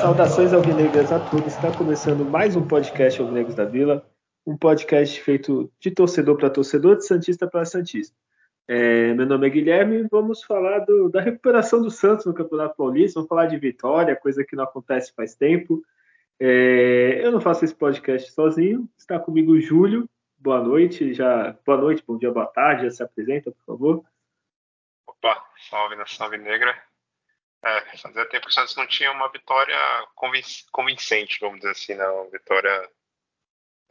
Saudações alvinegras a todos. Está começando mais um podcast Alvinegros da Vila, um podcast feito de torcedor para torcedor, de santista para santista. É, meu nome é Guilherme vamos falar do, da recuperação do Santos no Campeonato Paulista. Vamos falar de vitória, coisa que não acontece faz tempo. É, eu não faço esse podcast sozinho. Está comigo o Júlio. Boa noite, já boa noite, bom dia, boa tarde. Já se apresenta, por favor. Opa, salve na salve negra. É, fazia tempo que o Santos não tinha uma vitória convincente, vamos dizer assim, né? uma vitória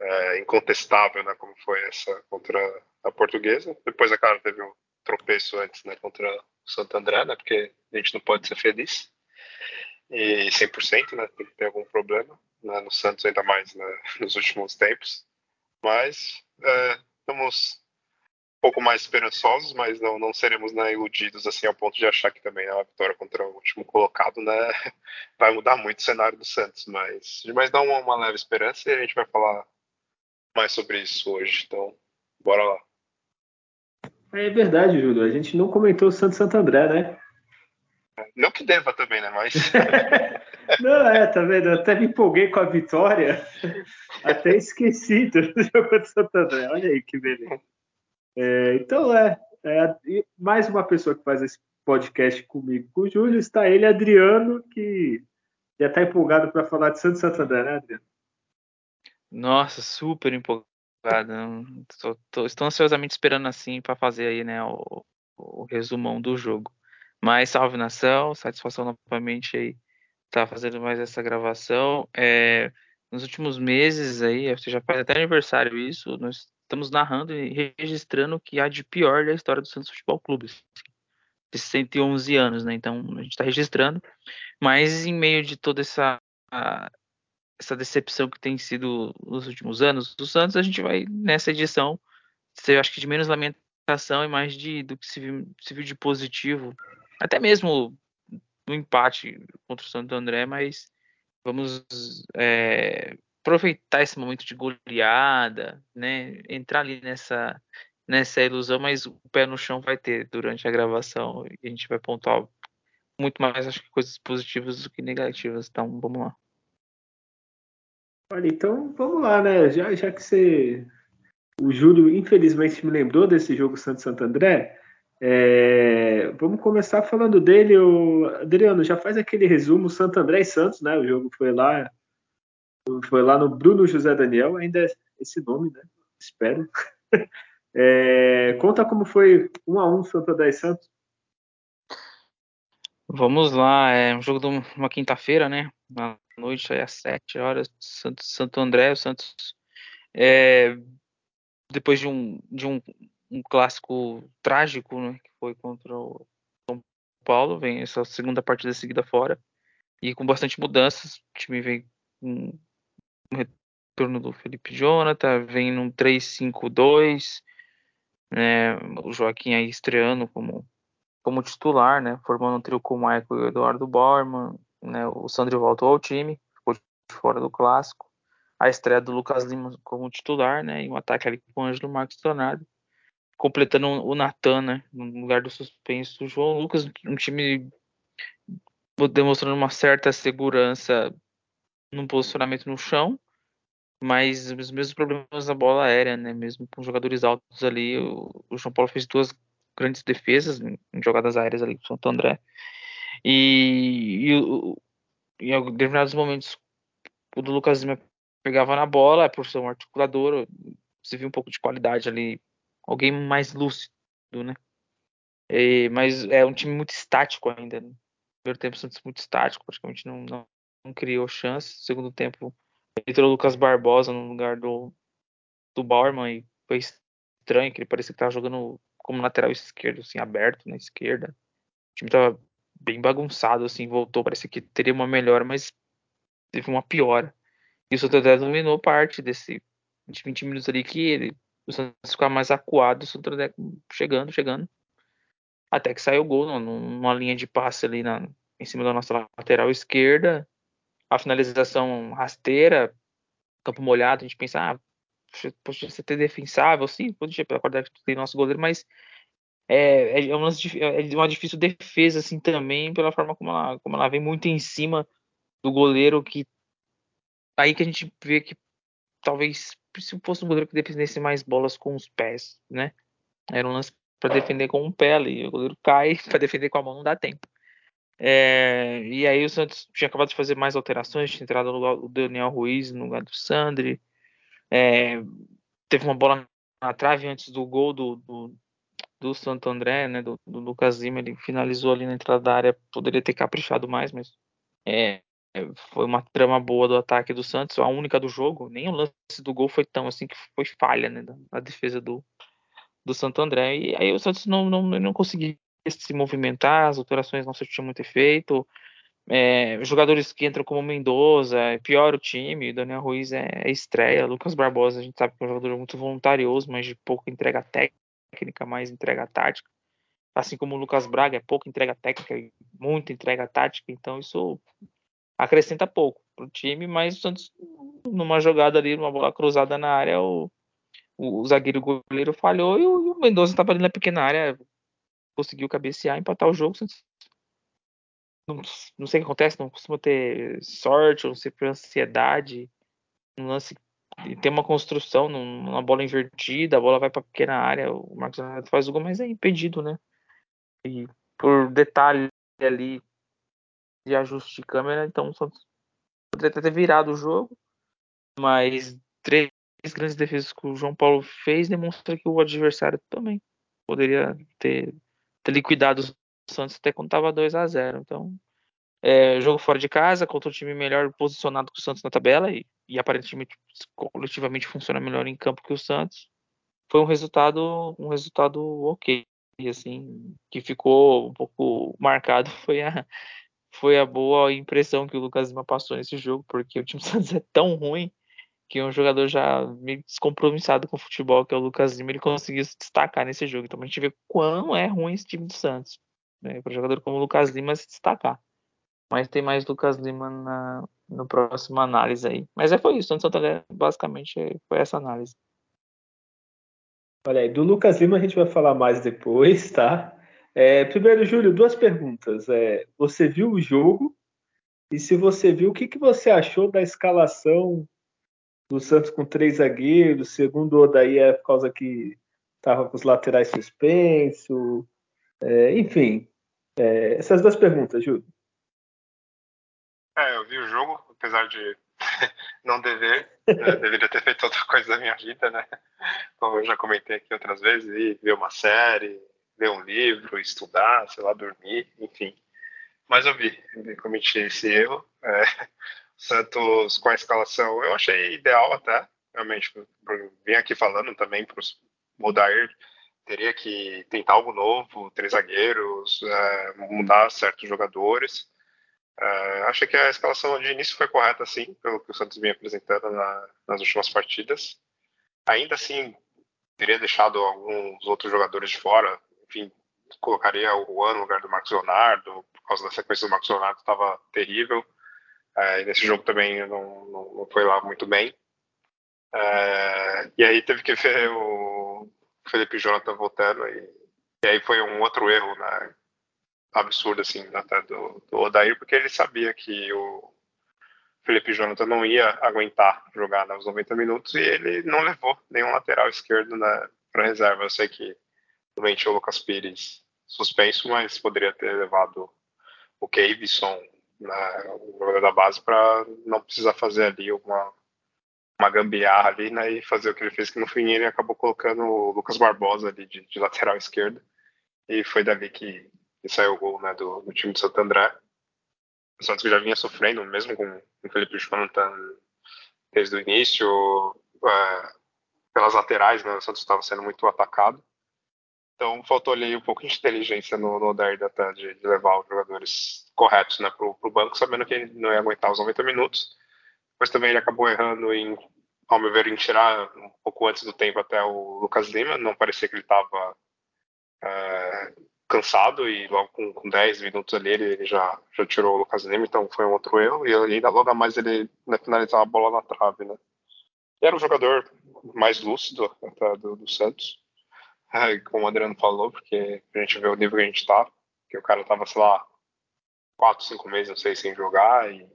é, incontestável, né? como foi essa contra a portuguesa. Depois, a cara, teve um tropeço antes né? contra o Santo André, né? porque a gente não pode ser feliz. E 100%, né? tem que ter algum problema, né? no Santos ainda mais né? nos últimos tempos. Mas é, estamos pouco mais esperançosos, mas não, não seremos né, iludidos assim ao ponto de achar que também é uma vitória contra o último colocado, né? Vai mudar muito o cenário do Santos, mas, mas dá uma, uma leve esperança e a gente vai falar mais sobre isso hoje. Então, bora lá. É verdade, Júlio. A gente não comentou o Santos Santo André, né? Não que deva também, né? Mas. não, é, tá vendo? Eu até me empolguei com a vitória. Até esqueci do jogo do Santo André. Olha aí que beleza. É, então, é, é, mais uma pessoa que faz esse podcast comigo, com o Júlio, está ele, Adriano, que já está empolgado para falar de Santos Santander, né, Adriano? Nossa, super empolgado. Tô, tô, estou ansiosamente esperando assim para fazer aí, né, o, o, resumão do jogo. Mas salve nação, satisfação novamente aí estar tá fazendo mais essa gravação. É, nos últimos meses aí, você já faz até aniversário isso, nós estamos narrando e registrando o que há de pior da história do Santos Futebol Clube. Assim, de 111 anos, né? Então a gente está registrando, mas em meio de toda essa essa decepção que tem sido nos últimos anos do Santos, a gente vai nessa edição ser, acho que de menos lamentação e mais de do que se viu, se viu de positivo, até mesmo no empate contra o Santo André, mas vamos é, aproveitar esse momento de goleada, né? Entrar ali nessa nessa ilusão, mas o pé no chão vai ter durante a gravação e a gente vai pontuar muito mais, acho que coisas positivas do que negativas. Então, vamos lá. Olha, então vamos lá, né? Já, já que você. O Júlio, infelizmente, me lembrou desse jogo Santos Santo André. É... Vamos começar falando dele. O... Adriano, já faz aquele resumo Santo André e Santos, né? O jogo foi lá foi lá no Bruno José Daniel, ainda é esse nome, né? Espero. É, conta como foi um a um Santa 10 Santos. Vamos lá, é um jogo de uma quinta-feira, né? Noite, às sete horas, Santo, Santo André, o Santos. É, depois de um, de um, um clássico trágico, né? Que foi contra o São Paulo, vem essa segunda partida seguida fora. E com bastante mudanças, o time vem com um retorno do Felipe Jonathan, vem num 3-5-2, né, o Joaquim aí estreando como, como titular, né, formando um trio com o Michael e o Eduardo Borman, né, o Sandro voltou ao time, ficou fora do clássico, a estreia do Lucas Lima como titular, né, e um ataque ali com o Ângelo Marcos Tornado, completando o Natan, né, no lugar do suspenso do João Lucas, um time demonstrando uma certa segurança no posicionamento no chão, mas os mesmos problemas na bola aérea, né? Mesmo com jogadores altos ali, o, João Paulo fez duas grandes defesas em jogadas aéreas ali com o Santo André. E, e, em determinados momentos o Lucas Lima pegava na bola, por ser um articulador, você viu um pouco de qualidade ali, alguém mais lúcido, né? E, mas é um time muito estático ainda. Né? Primeiro tempo, Santos muito estático, praticamente não, não não criou chance. Segundo tempo, entrou o Lucas Barbosa no lugar do, do Bauerman e foi estranho, que ele parecia que estava jogando como lateral esquerdo, assim, aberto na esquerda. O time estava bem bagunçado, assim, voltou, parecia que teria uma melhora, mas teve uma piora. E o Santander dominou parte desse de 20 minutos ali que ele, o Santos ficava mais acuado, o Santander chegando, chegando. até que saiu o gol numa linha de passe ali na, em cima da nossa lateral esquerda, a finalização rasteira, campo molhado, a gente pensa, ah, podia ser defensável, sim, podia, qualidade que tem nosso goleiro, mas é, é, uma, é uma difícil defesa, assim, também, pela forma como ela, como ela vem muito em cima do goleiro, que aí que a gente vê que talvez se fosse um goleiro que defendesse mais bolas com os pés, né? Era um lance para defender com um pé ali, o goleiro cai, para defender com a mão não dá tempo. É, e aí o Santos tinha acabado de fazer mais alterações, tinha entrado o Daniel Ruiz no lugar do Sandri. É, teve uma bola na trave antes do gol do, do, do Santo André, né, do, do, Lucas Lima, ele finalizou ali na entrada da área, poderia ter caprichado mais, mas é, foi uma trama boa do ataque do Santos, a única do jogo, nem o lance do gol foi tão assim que foi falha, né, da, defesa do, do Santo André, e aí o Santos não, não, não conseguia se movimentar, as alterações não surtiam muito efeito, é, jogadores que entram como Mendoza, é pior o time, Daniel Ruiz é, é estreia, Lucas Barbosa a gente sabe que é um jogador muito voluntarioso, mas de pouco entrega técnica, mais entrega tática, assim como o Lucas Braga é pouco entrega técnica e muito entrega tática, então isso acrescenta pouco para o time, mas o Santos numa jogada ali, numa bola cruzada na área, o, o, o zagueiro goleiro falhou e o, o Mendoza estava ali na pequena área, conseguiu cabecear, empatar o jogo, o Santos não, não sei o que acontece, não costuma ter sorte, ou não sei por ansiedade, um lance tem uma construção numa bola invertida, a bola vai para pequena área, o Marcos Leonardo faz o gol, mas é impedido, né? E por detalhe ali de ajuste de câmera, então o Santos poderia ter virado o jogo, mas três grandes defesas que o João Paulo fez demonstra que o adversário também poderia ter, ter liquidado o Santos até quando estava 2 a 0 Então, é, jogo fora de casa, contra um time melhor posicionado que o Santos na tabela e, e aparentemente coletivamente funciona melhor em campo que o Santos. Foi um resultado, um resultado ok, assim, que ficou um pouco marcado foi a foi a boa impressão que o Lucas Lima passou nesse jogo, porque o time do Santos é tão ruim que um jogador já meio descompromissado com o futebol, que é o Lucas Lima, ele conseguiu se destacar nesse jogo. Então a gente vê quão é ruim esse time do Santos né, para um jogador como o Lucas Lima se destacar. Mas tem mais Lucas Lima na no próximo análise aí. Mas é foi isso, Santos Santander basicamente foi essa análise. Olha aí, do Lucas Lima a gente vai falar mais depois, tá? É, primeiro, Júlio, duas perguntas. É, você viu o jogo? E se você viu, o que, que você achou da escalação do Santos com três zagueiros? Segundo o Odaí, é por causa que estava com os laterais suspensos. É, enfim, é, essas duas perguntas, Júlio. É, eu vi o jogo, apesar de não dever, né, deveria ter feito outra coisa da minha vida, né? Como eu já comentei aqui outras vezes, ir ver uma série, ler um livro, estudar, sei lá, dormir, enfim. Mas eu vi, eu cometi esse erro. É, Santos com a escalação, eu achei ideal até, realmente, vim aqui falando também para o Odair, teria que tentar algo novo, três zagueiros, é, mudar certos jogadores. É, achei que a escalação de início foi correta, sim, pelo que o Santos vinha apresentando na, nas últimas partidas. Ainda assim, teria deixado alguns outros jogadores de fora. Enfim, colocaria o Juan no lugar do Marcos Leonardo, por causa da sequência do Marcos Leonardo estava terrível. É, nesse jogo também não, não, não, foi lá muito bem. É, e aí teve que ver o Felipe Jonathan voltando e, e aí foi um outro erro né, absurdo assim até do, do Odair, porque ele sabia que o Felipe Jonathan não ia aguentar jogar nos 90 minutos e ele não levou nenhum lateral esquerdo para reserva. Eu sei que tinha o Lucas Pires suspenso, mas poderia ter levado o Kevson, né, o jogador da base, para não precisar fazer ali uma, uma gambiarra ali né, e fazer o que ele fez, que no fim ele acabou colocando o Lucas Barbosa ali de, de lateral esquerdo. E foi dali que, que saiu o gol né, do, do time do Santo André. O Santos já vinha sofrendo, mesmo com o Felipe Jonathan desde o início, é, pelas laterais, né, o Santos estava sendo muito atacado. Então faltou ali um pouco de inteligência no, no Odair de, de, levar os jogadores corretos né, para o banco, sabendo que ele não ia aguentar os 90 minutos. Depois também ele acabou errando em, ao meu ver, em tirar um pouco antes do tempo até o Lucas Lima. Não parecia que ele estava é, cansado e logo com, com 10 minutos ali ele, já, já tirou o Lucas Lima, então foi um outro erro. E ainda logo a mais ele né, finalizava a bola na trave, né? Era o jogador mais lúcido até do, do Santos, como o Adriano falou, porque a gente vê o nível que a gente tá, que o cara tava, sei lá, 4, 5 meses, não sei, sem jogar e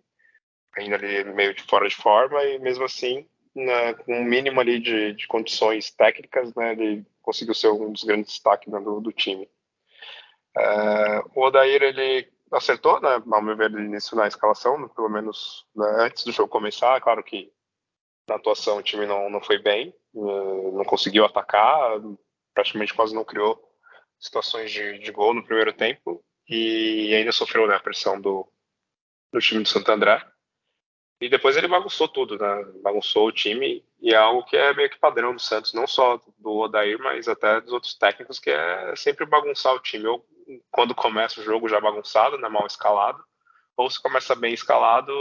ainda ali meio de fora de forma e mesmo assim né, com um mínimo ali de, de condições técnicas, né, ele conseguiu ser um dos grandes destaques né, do, do, time. É, o Odair, ele acertou, né, ao meu ver, início na escalação, pelo menos né, antes do jogo começar, claro que na atuação o time não, não foi bem, né, não conseguiu atacar, praticamente quase não criou situações de, de gol no primeiro tempo e ainda sofreu né, a pressão do, do time do Santo André. E depois ele bagunçou tudo, né? Bagunçou o time e é algo que é meio que padrão do Santos, não só do Odair, mas até dos outros técnicos, que é sempre bagunçar o time. Ou quando começa o jogo já bagunçado, né, mal escalado, ou se começa bem escalado,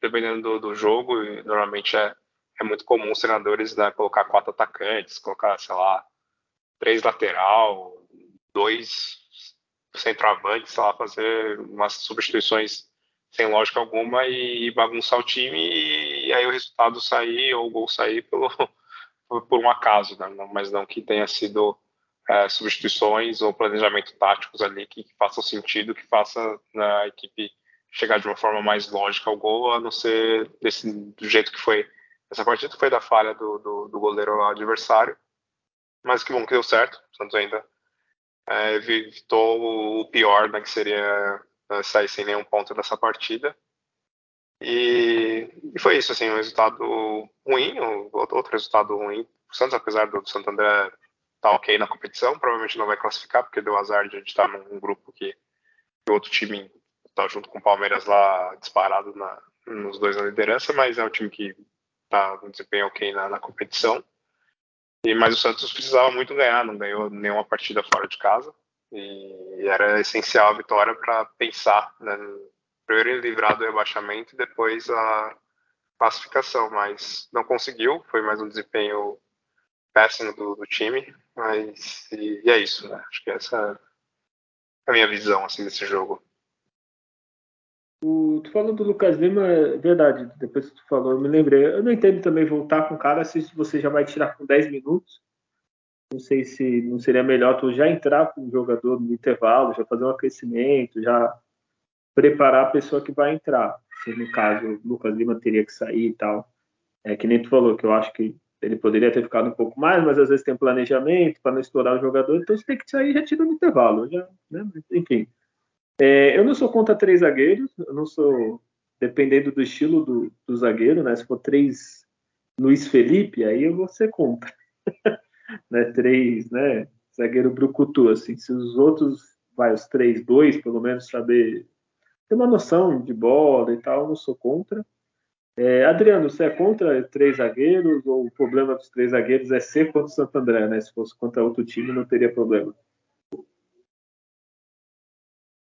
dependendo do, do jogo, e normalmente é, é muito comum os treinadores né, colocar quatro atacantes, colocar, sei lá, três lateral, dois centroavantes, sei lá, fazer umas substituições sem lógica alguma e bagunçar o time e aí o resultado sair ou o gol sair pelo, por um acaso, né? mas não que tenha sido é, substituições ou planejamento táticos ali que, que façam sentido, que faça né, a equipe chegar de uma forma mais lógica ao gol, a não ser desse, do jeito que foi essa partida, foi da falha do, do, do goleiro adversário, mas que bom que deu certo, Santos ainda é, evitou o pior, né, que seria né, sair sem nenhum ponto dessa partida. E, e, foi isso, assim, um resultado ruim, outro resultado ruim. O Santos, apesar do, estar tá ok na competição, provavelmente não vai classificar, porque deu azar de a gente estar tá num grupo que o outro time está junto com o Palmeiras lá disparado na, nos dois na liderança, mas é um time que está com desempenho ok na, na competição. E, mas o Santos precisava muito ganhar, não ganhou nenhuma partida fora de casa. E era essencial a vitória para pensar, né, primeiro livrar do rebaixamento e depois a classificação, mas não conseguiu, foi mais um desempenho péssimo do, do time, mas e, e, é isso, né? Acho que essa é a minha visão assim desse jogo. O, tu falou do Lucas Lima, é verdade, depois que tu falou, eu me lembrei. Eu não entendo também voltar com o cara se você já vai tirar com 10 minutos não sei se não seria melhor tu já entrar com o jogador no intervalo, já fazer um aquecimento, já preparar a pessoa que vai entrar. Se no caso o Lucas Lima teria que sair e tal. É que nem tu falou, que eu acho que ele poderia ter ficado um pouco mais, mas às vezes tem planejamento para não estourar o jogador, então você tem que sair já tira no intervalo. Já, né? Enfim. É, eu não sou contra três zagueiros, eu não sou, dependendo do estilo do, do zagueiro, né? Se for três Luiz Felipe, aí eu vou ser contra. né, três, né, zagueiro brucutu, assim, se os outros, vai, os três, dois, pelo menos, saber ter uma noção de bola e tal, não sou contra. É, Adriano, você é contra três zagueiros ou o problema dos três zagueiros é ser contra o Santo André, né? Se fosse contra outro time, não teria problema.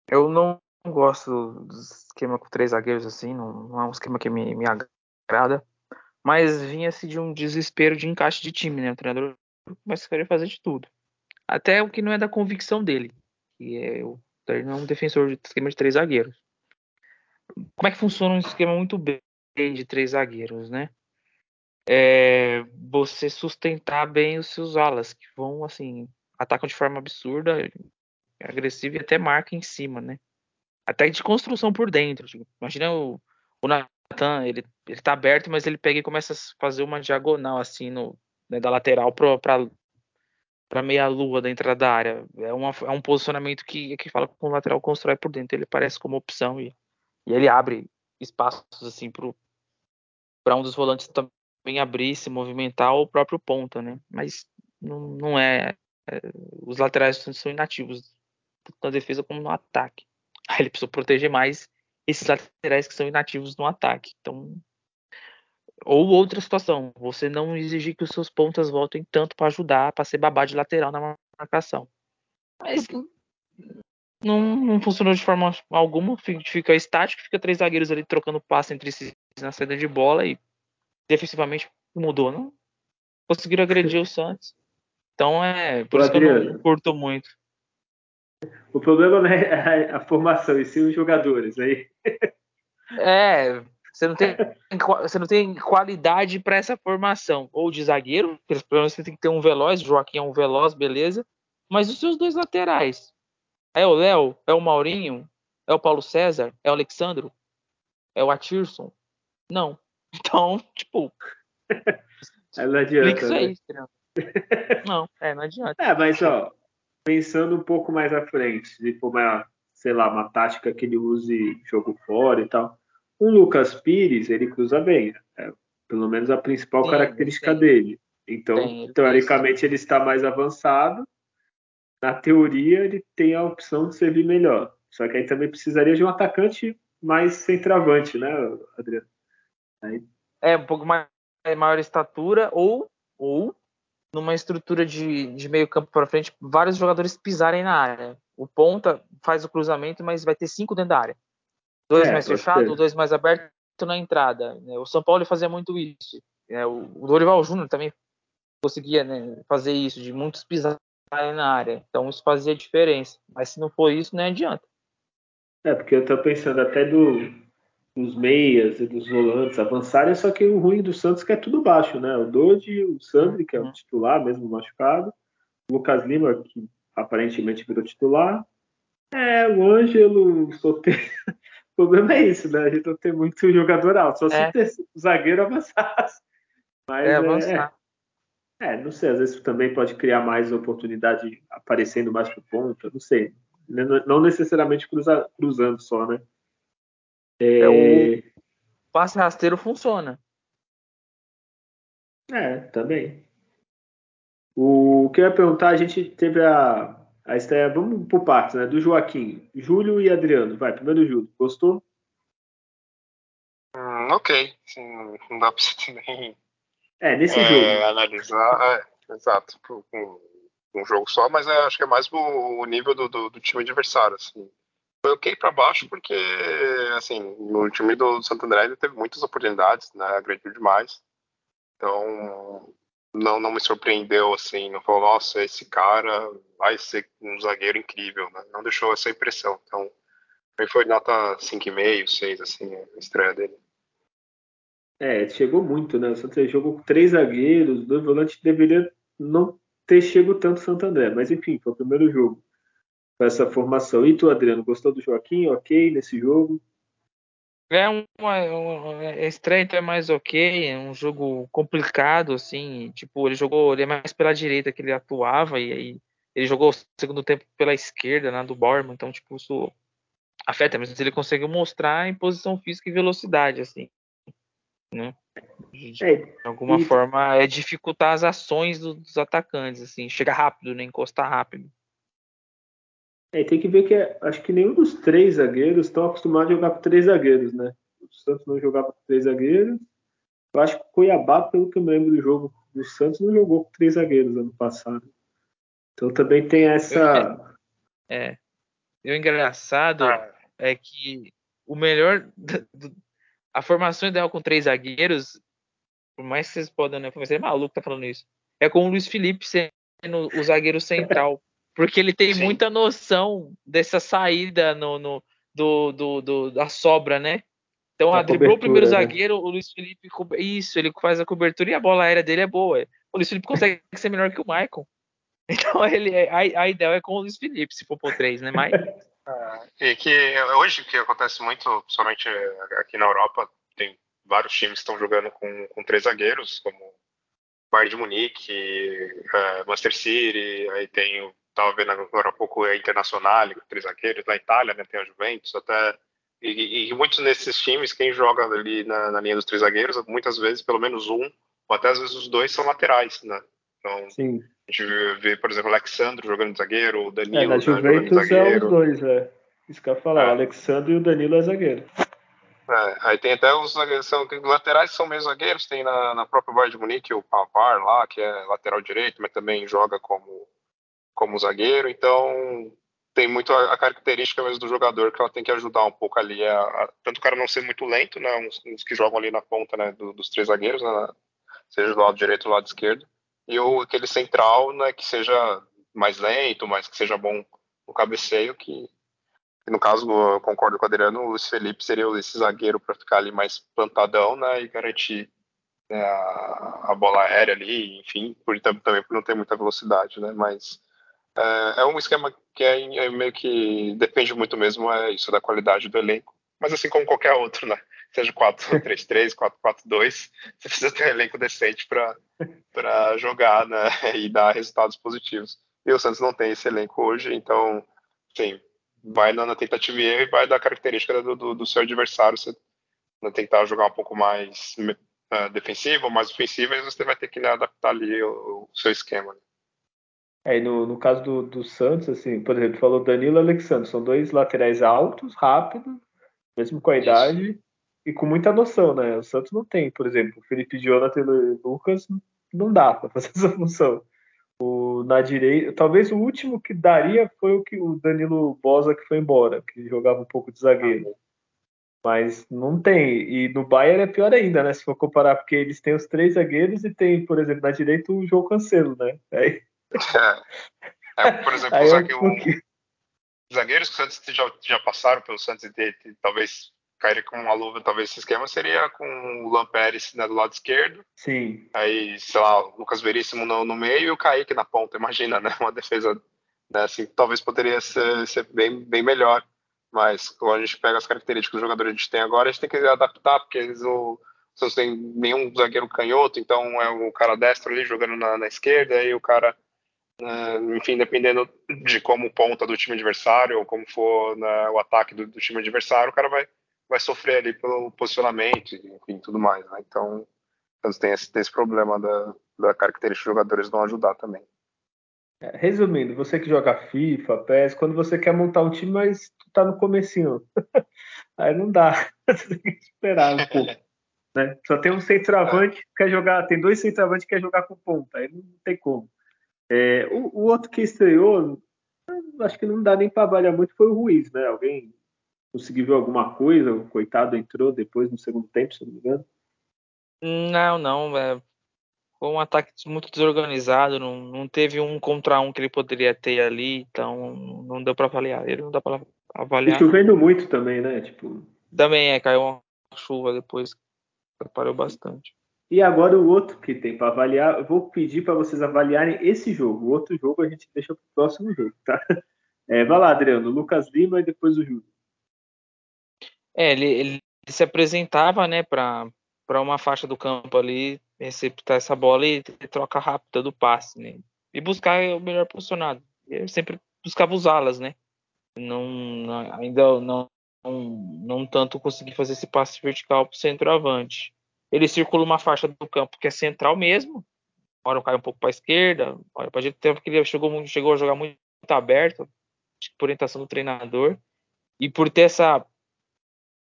Eu não gosto do esquema com três zagueiros assim, não, não é um esquema que me, me agrada, mas vinha-se de um desespero de encaixe de time, né? O treinador mas querer fazer de tudo. Até o que não é da convicção dele. Que é o ele não é um defensor de esquema de três zagueiros. Como é que funciona um esquema muito bem de três zagueiros, né? É você sustentar bem os seus alas, que vão assim, atacam de forma absurda, agressiva e até marca em cima, né? Até de construção por dentro. Tipo, imagina o, o Nathan, ele, ele tá aberto, mas ele pega e começa a fazer uma diagonal assim no, né, da lateral para meia lua da entrada da área. É, uma, é um posicionamento que, que fala com o lateral constrói por dentro. Ele parece como opção e, e ele abre espaços assim para um dos volantes também abrir, se movimentar ou o próprio ponta, né? Mas não, não é, é os laterais são inativos tanto na defesa como no ataque. Aí ele precisa proteger mais esses laterais que são inativos no ataque. Então ou outra situação, você não exigir que os seus pontas voltem tanto para ajudar, para ser babá de lateral na marcação. Mas não, não funcionou de forma alguma, fica estático, fica três zagueiros ali trocando passe entre si na saída de bola e defensivamente mudou, não? Conseguiram agredir o Santos. Então é por isso que eu não curto muito. O problema não é a, a formação, e sim os jogadores. Aí. É, você não tem, você não tem qualidade para essa formação. Ou de zagueiro, pelo menos você tem que ter um veloz, Joaquim é um veloz, beleza. Mas os seus dois laterais. É o Léo? É o Maurinho? É o Paulo César? É o Alexandro? É o Atirson? Não. Então, tipo. não adianta. Isso aí, né? Não, é, não adianta. É, mas ó, pensando um pouco mais à frente, se for uma, sei lá, uma tática que ele use jogo fora e tal. O Lucas Pires, ele cruza bem. É, pelo menos a principal Sim, característica dele. Então, tem, teoricamente, ele está mais avançado. Na teoria, ele tem a opção de servir melhor. Só que aí também precisaria de um atacante mais centroavante, né, Adriano? Aí... É, um pouco mais maior estatura ou, ou numa estrutura de, de meio campo para frente, vários jogadores pisarem na área. O ponta faz o cruzamento, mas vai ter cinco dentro da área. Dois é, mais fechados, dois mais abertos na entrada. Né? O São Paulo fazia muito isso. É, o Dorival Júnior também conseguia né, fazer isso, de muitos pisarem na área. Então isso fazia diferença. Mas se não for isso, não adianta. É, porque eu estou pensando até do, dos meias e dos volantes avançarem, só que o ruim do Santos é que é tudo baixo, né? O Dodi, o Sandri, que é o uhum. titular, mesmo machucado, o Lucas Lima, que aparentemente virou titular, é, o Ângelo, o Soteiro. O problema é isso, né? A gente não tem muito jogador alto, só é. se ter zagueiro avançasse. Mas, é, avançar. É, é, não sei, às vezes também pode criar mais oportunidade aparecendo mais pro ponto, não sei. Não necessariamente cruza, cruzando só, né? É, o passe rasteiro funciona. É, também. O que eu ia perguntar, a gente teve a, a estreia, vamos por partes, né? Do Joaquim, Júlio e Adriano. Vai, primeiro Júlio. Gostou? Hum, ok. Sim, não dá pra você também. É, nesse é, jogo. Analisar, é, exato. Um, um jogo só, mas é, acho que é mais o, o nível do, do, do, time adversário. Assim foi ok para baixo porque, assim, no time do Santo André ele teve muitas oportunidades, né? Agrediu demais. Então, não, não me surpreendeu, assim, não falou, nossa, esse cara vai ser um zagueiro incrível, né? Não deixou essa impressão. Então, foi nota 5,5, 6, assim, a estreia dele. É, chegou muito, né? O Santos jogou com três zagueiros, dois volantes, deveria não ter chegado tanto o Santo André, mas enfim, foi o primeiro jogo com essa formação. E tu, Adriano, gostou do Joaquim? Ok nesse jogo? É uma, uma é estreia então é mais ok, é um jogo complicado assim, tipo, ele jogou, ele é mais pela direita que ele atuava e aí ele jogou o segundo tempo pela esquerda, né, do Borman, então tipo, isso afeta, mas ele conseguiu mostrar em posição física e velocidade assim, né? De, é, alguma e... forma é dificultar as ações dos atacantes assim, chegar rápido, né, encostar rápido. É, tem que ver que é, acho que nenhum dos três zagueiros estão acostumados a jogar com três zagueiros, né? O Santos não jogava com três zagueiros. Eu acho que o Cuiabá, pelo que eu me lembro do jogo do Santos, não jogou com três zagueiros ano passado. Então também tem essa. É. E o engraçado ah. é que o melhor. Do, a formação ideal com três zagueiros, por mais que vocês podem, né? Você é maluco tá falando isso. É com o Luiz Felipe sendo o zagueiro central. Porque ele tem Sim. muita noção dessa saída no, no do, do, do, da sobra, né? Então, a driblou o primeiro né? zagueiro, o Luiz Felipe. Isso, ele faz a cobertura e a bola aérea dele é boa. O Luiz Felipe consegue ser melhor que o Michael. Então, ele, a, a ideia é com o Luiz Felipe, se for por três, né? Mas... É, e que hoje que acontece muito, principalmente aqui na Europa, tem vários times que estão jogando com, com três zagueiros, como Bayern de Munique, uh, Manchester City, aí tem o estava vendo agora há pouco é Internacional, três zagueiros, na Itália né, tem a Juventus, até e, e, muitos desses times, quem joga ali na, na, linha dos três zagueiros, muitas vezes pelo menos um, ou até às vezes os dois são laterais, né? Então, Sim. a gente vê, por exemplo, o Alexandre jogando zagueiro, o Danilo é, na Juventus né, é os dois, é. Isso que eu ia falar, é. o Alexandre e o Danilo é zagueiro. É, aí tem até os são, laterais que são meio zagueiros, tem na, na própria Bayern de Munique o Pavar lá, que é lateral direito, mas também joga como como zagueiro, então tem muito a, a, característica mesmo do jogador que ela tem que ajudar um pouco ali, a, a, tanto o cara não ser muito lento, né, uns, uns que jogam ali na ponta, né, do, dos três zagueiros, né, seja do lado direito ou do lado esquerdo, e o aquele central, né, que seja mais lento, mas que seja bom no cabeceio, que no caso, eu concordo com o Adriano, o Luiz Felipe seria esse zagueiro para ficar ali mais plantadão né, e garantir né, a, a, bola aérea ali, enfim, por, também por não ter muita velocidade, né? Mas é, é um esquema que é, é, meio que depende muito mesmo é isso da qualidade do elenco, mas assim como qualquer outro, né? Seja 4-3-3, 4-4-2, você precisa ter um elenco decente para jogar né, e dar resultados positivos. E o Santos não tem esse elenco hoje, então, sim, vai na, tentativa e erro e vai da característica do, do, do seu adversário. Você vai tentar jogar um pouco mais uh, defensivo, mais ofensivo, e você vai ter que né, adaptar ali o, o, seu esquema. Né? É, no, no caso do, do Santos, assim, por exemplo, falou Danilo e Alexandre, são dois laterais altos, rápidos, mesmo com a idade, Isso. E com muita noção, né? O Santos não tem, por exemplo, o Felipe Jonathan e o Lucas não dá para fazer essa função. O, na direita, talvez o último que daria foi o que o Danilo Bosa que foi embora, que jogava um pouco de zagueiro. Mas não tem. E no Bayern é pior ainda, né? Se for comparar, porque eles têm os três zagueiros e tem, por exemplo, na direita o João Cancelo, né? Aí... É. é por exemplo, os zagueiros, zagueiros que o Santos já, já passaram pelo Santos e talvez cairia com uma luva, talvez esse esquema seria com o Lampérez né, do lado esquerdo. Sim. Aí, sei lá, o Lucas Veríssimo no, no meio e o Kaique na ponta, imagina, né? Uma defesa né, assim, talvez poderia ser, ser bem, bem melhor. Mas quando a gente pega as características do jogador que a gente tem agora, a gente tem que adaptar, porque eles o Santos tem nenhum zagueiro canhoto, então é o cara destro ali jogando na, na esquerda, e o cara, uh, enfim, dependendo de como ponta do time adversário, ou como for né, o ataque do, do time adversário, o cara vai vai sofrer ali pelo posicionamento, enfim, tudo mais. Né? Então, então tem esse, tem esse problema da, da característica dos jogadores não ajudar também. É, resumindo, você que joga FIFA, PES, quando você quer montar um time, mas tu tá no comecinho. Aí não dá. Você tem que esperar um pouco. Né? Só tem um centroavante que quer jogar, tem dois centroavantes que quer jogar com ponta, aí não tem como. É, o, o, outro que estreou, acho que não dá nem para avaliar muito, foi o Ruiz, né? Alguém conseguiu ver alguma coisa? O coitado entrou depois no segundo tempo, se não me engano. Não, não. É, foi um ataque muito desorganizado. Não, não teve um contra um que ele poderia ter ali, então não deu para avaliar. Ele não dá para avaliar. E chovendo muito também, né? Tipo... Também é, caiu uma chuva depois, atrapalhou bastante. E agora o outro que tem para avaliar, eu vou pedir para vocês avaliarem esse jogo. O outro jogo a gente deixa para o próximo jogo, tá? É, vai lá, Adriano. Lucas Lima e depois o Júlio. É, ele, ele se apresentava, né, para uma faixa do campo ali, receptar essa bola e ter troca rápida do passe, né? E buscar o melhor posicionado. Eu sempre buscava usá-las, né? Não, ainda não, não, não tanto consegui fazer esse passe vertical para o centroavante. Ele circula uma faixa do campo que é central mesmo. Hora cai um pouco para a esquerda, hora para a direita. Tempo que ele chegou, chegou a jogar muito aberto, por orientação do treinador. E por ter essa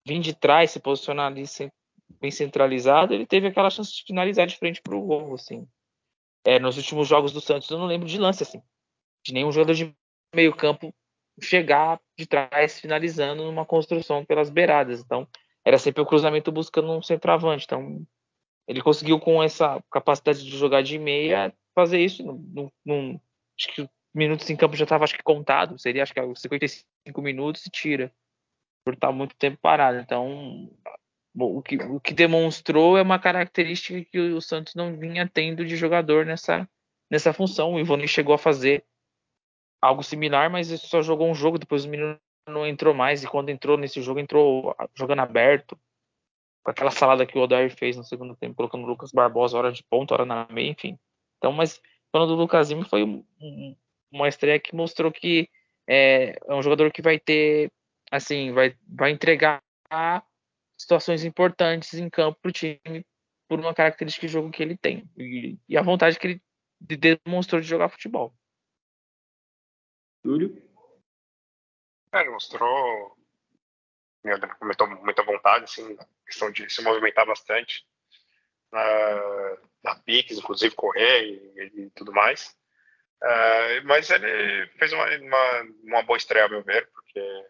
vir de trás, se posicionar ali bem centralizado, ele teve aquela chance de finalizar de frente para o gol, assim. É, nos últimos jogos do Santos eu não lembro de lance assim, de nenhum jogador de meio campo chegar de trás finalizando numa construção pelas beiradas. Então era sempre o cruzamento buscando um centroavante. Então ele conseguiu com essa capacidade de jogar de meia fazer isso. Num, num acho que minutos em campo já estava acho que contado, seria acho que 55 minutos e tira por estar muito tempo parado. Então, o que, o que demonstrou é uma característica que o Santos não vinha tendo de jogador nessa, nessa função. O Ivone chegou a fazer algo similar, mas só jogou um jogo, depois o menino não entrou mais, e quando entrou nesse jogo, entrou jogando aberto, com aquela salada que o Odair fez no segundo tempo, colocando o Lucas Barbosa hora de ponta, hora na meia, enfim. Então, mas falando do Lucasinho, foi um, uma estreia que mostrou que é, é um jogador que vai ter assim, vai, vai entregar situações importantes em campo para o time por uma característica de jogo que ele tem e, e a vontade que ele demonstrou de jogar futebol. Júlio? É, ele mostrou muita, muita vontade, assim, questão de se movimentar bastante, uh, dar piques, inclusive correr e, e tudo mais. Uh, mas ele fez uma, uma, uma boa estreia, ao meu ver, porque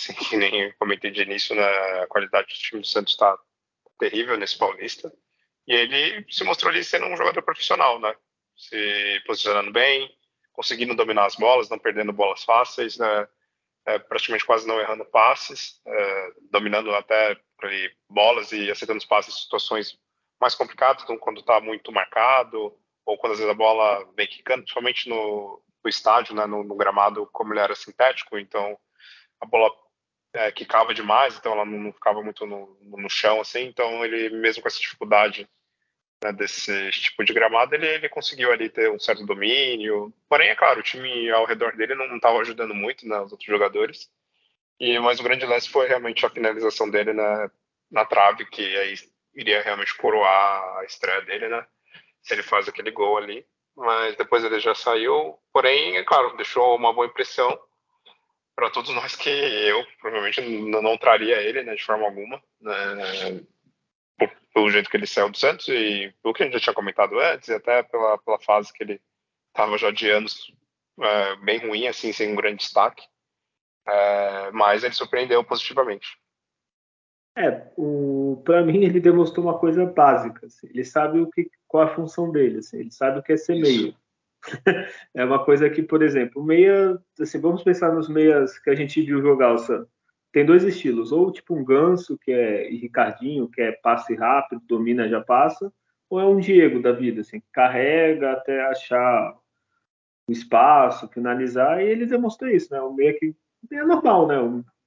Sim, que nem eu comentei de início, na né, qualidade do time do Santos está terrível nesse Paulista. E ele se mostrou ali sendo um jogador profissional, né? Se posicionando bem, conseguindo dominar as bolas, não perdendo bolas fáceis, né? É, praticamente quase não errando passes, é, dominando até bolas e acertando os passes em situações mais complicadas, então, quando está muito marcado, ou quando às vezes a bola vem quicando, principalmente no, no estádio, né, no, no, gramado, como ele era sintético, então a bola é, quicava demais, então ela não ficava muito no, no chão, assim, então ele, mesmo com essa dificuldade né, desse tipo de gramado, ele, ele conseguiu ali ter um certo domínio. Porém, é claro, o time ao redor dele não estava ajudando muito, né, os outros jogadores. E mas o grande lance foi realmente a finalização dele na, na trave, que aí iria realmente coroar a estreia dele, né? Se ele faz aquele gol ali. Mas depois ele já saiu. Porém, é claro, deixou uma boa impressão para todos nós que eu provavelmente não, não traria ele, né, de forma alguma. Né? pelo jeito que ele saiu do Santos e pelo que a gente já tinha comentado antes, e até pela, pela fase que ele estava já de anos é, bem ruim, assim, sem um grande destaque. É, mas ele surpreendeu positivamente. É, para mim ele demonstrou uma coisa básica. Assim, ele sabe o que, qual a função dele. Assim, ele sabe o que é ser meia. é uma coisa que, por exemplo, meia, assim, vamos pensar nos meias que a gente viu jogar tem dois estilos, ou tipo um Ganso, que é e Ricardinho, que é passe rápido, domina, já passa, ou é um Diego da vida, assim, carrega até achar o espaço, finalizar, e ele demonstrou isso, né? O meia que é normal, né?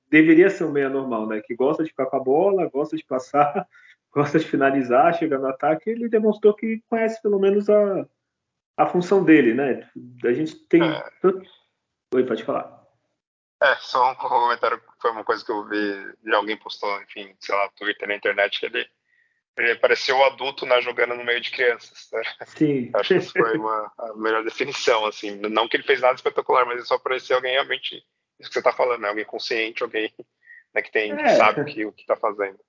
Deveria ser um meia normal, né? Que gosta de ficar com a bola, gosta de passar, gosta de finalizar, chegar no ataque, ele demonstrou que conhece pelo menos a, a função dele, né? A gente tem. É. Oi, pode falar. É, só um comentário, foi uma coisa que eu vi de alguém postou, enfim, sei lá, Twitter na internet, que ele, ele pareceu adulto né, jogando no meio de crianças. Né? Sim. Acho que essa foi uma, a melhor definição, assim. Não que ele fez nada espetacular, mas ele só parecia alguém realmente, isso que você está falando, né? Alguém consciente, alguém né, que, tem, é. que sabe o que, o que está fazendo.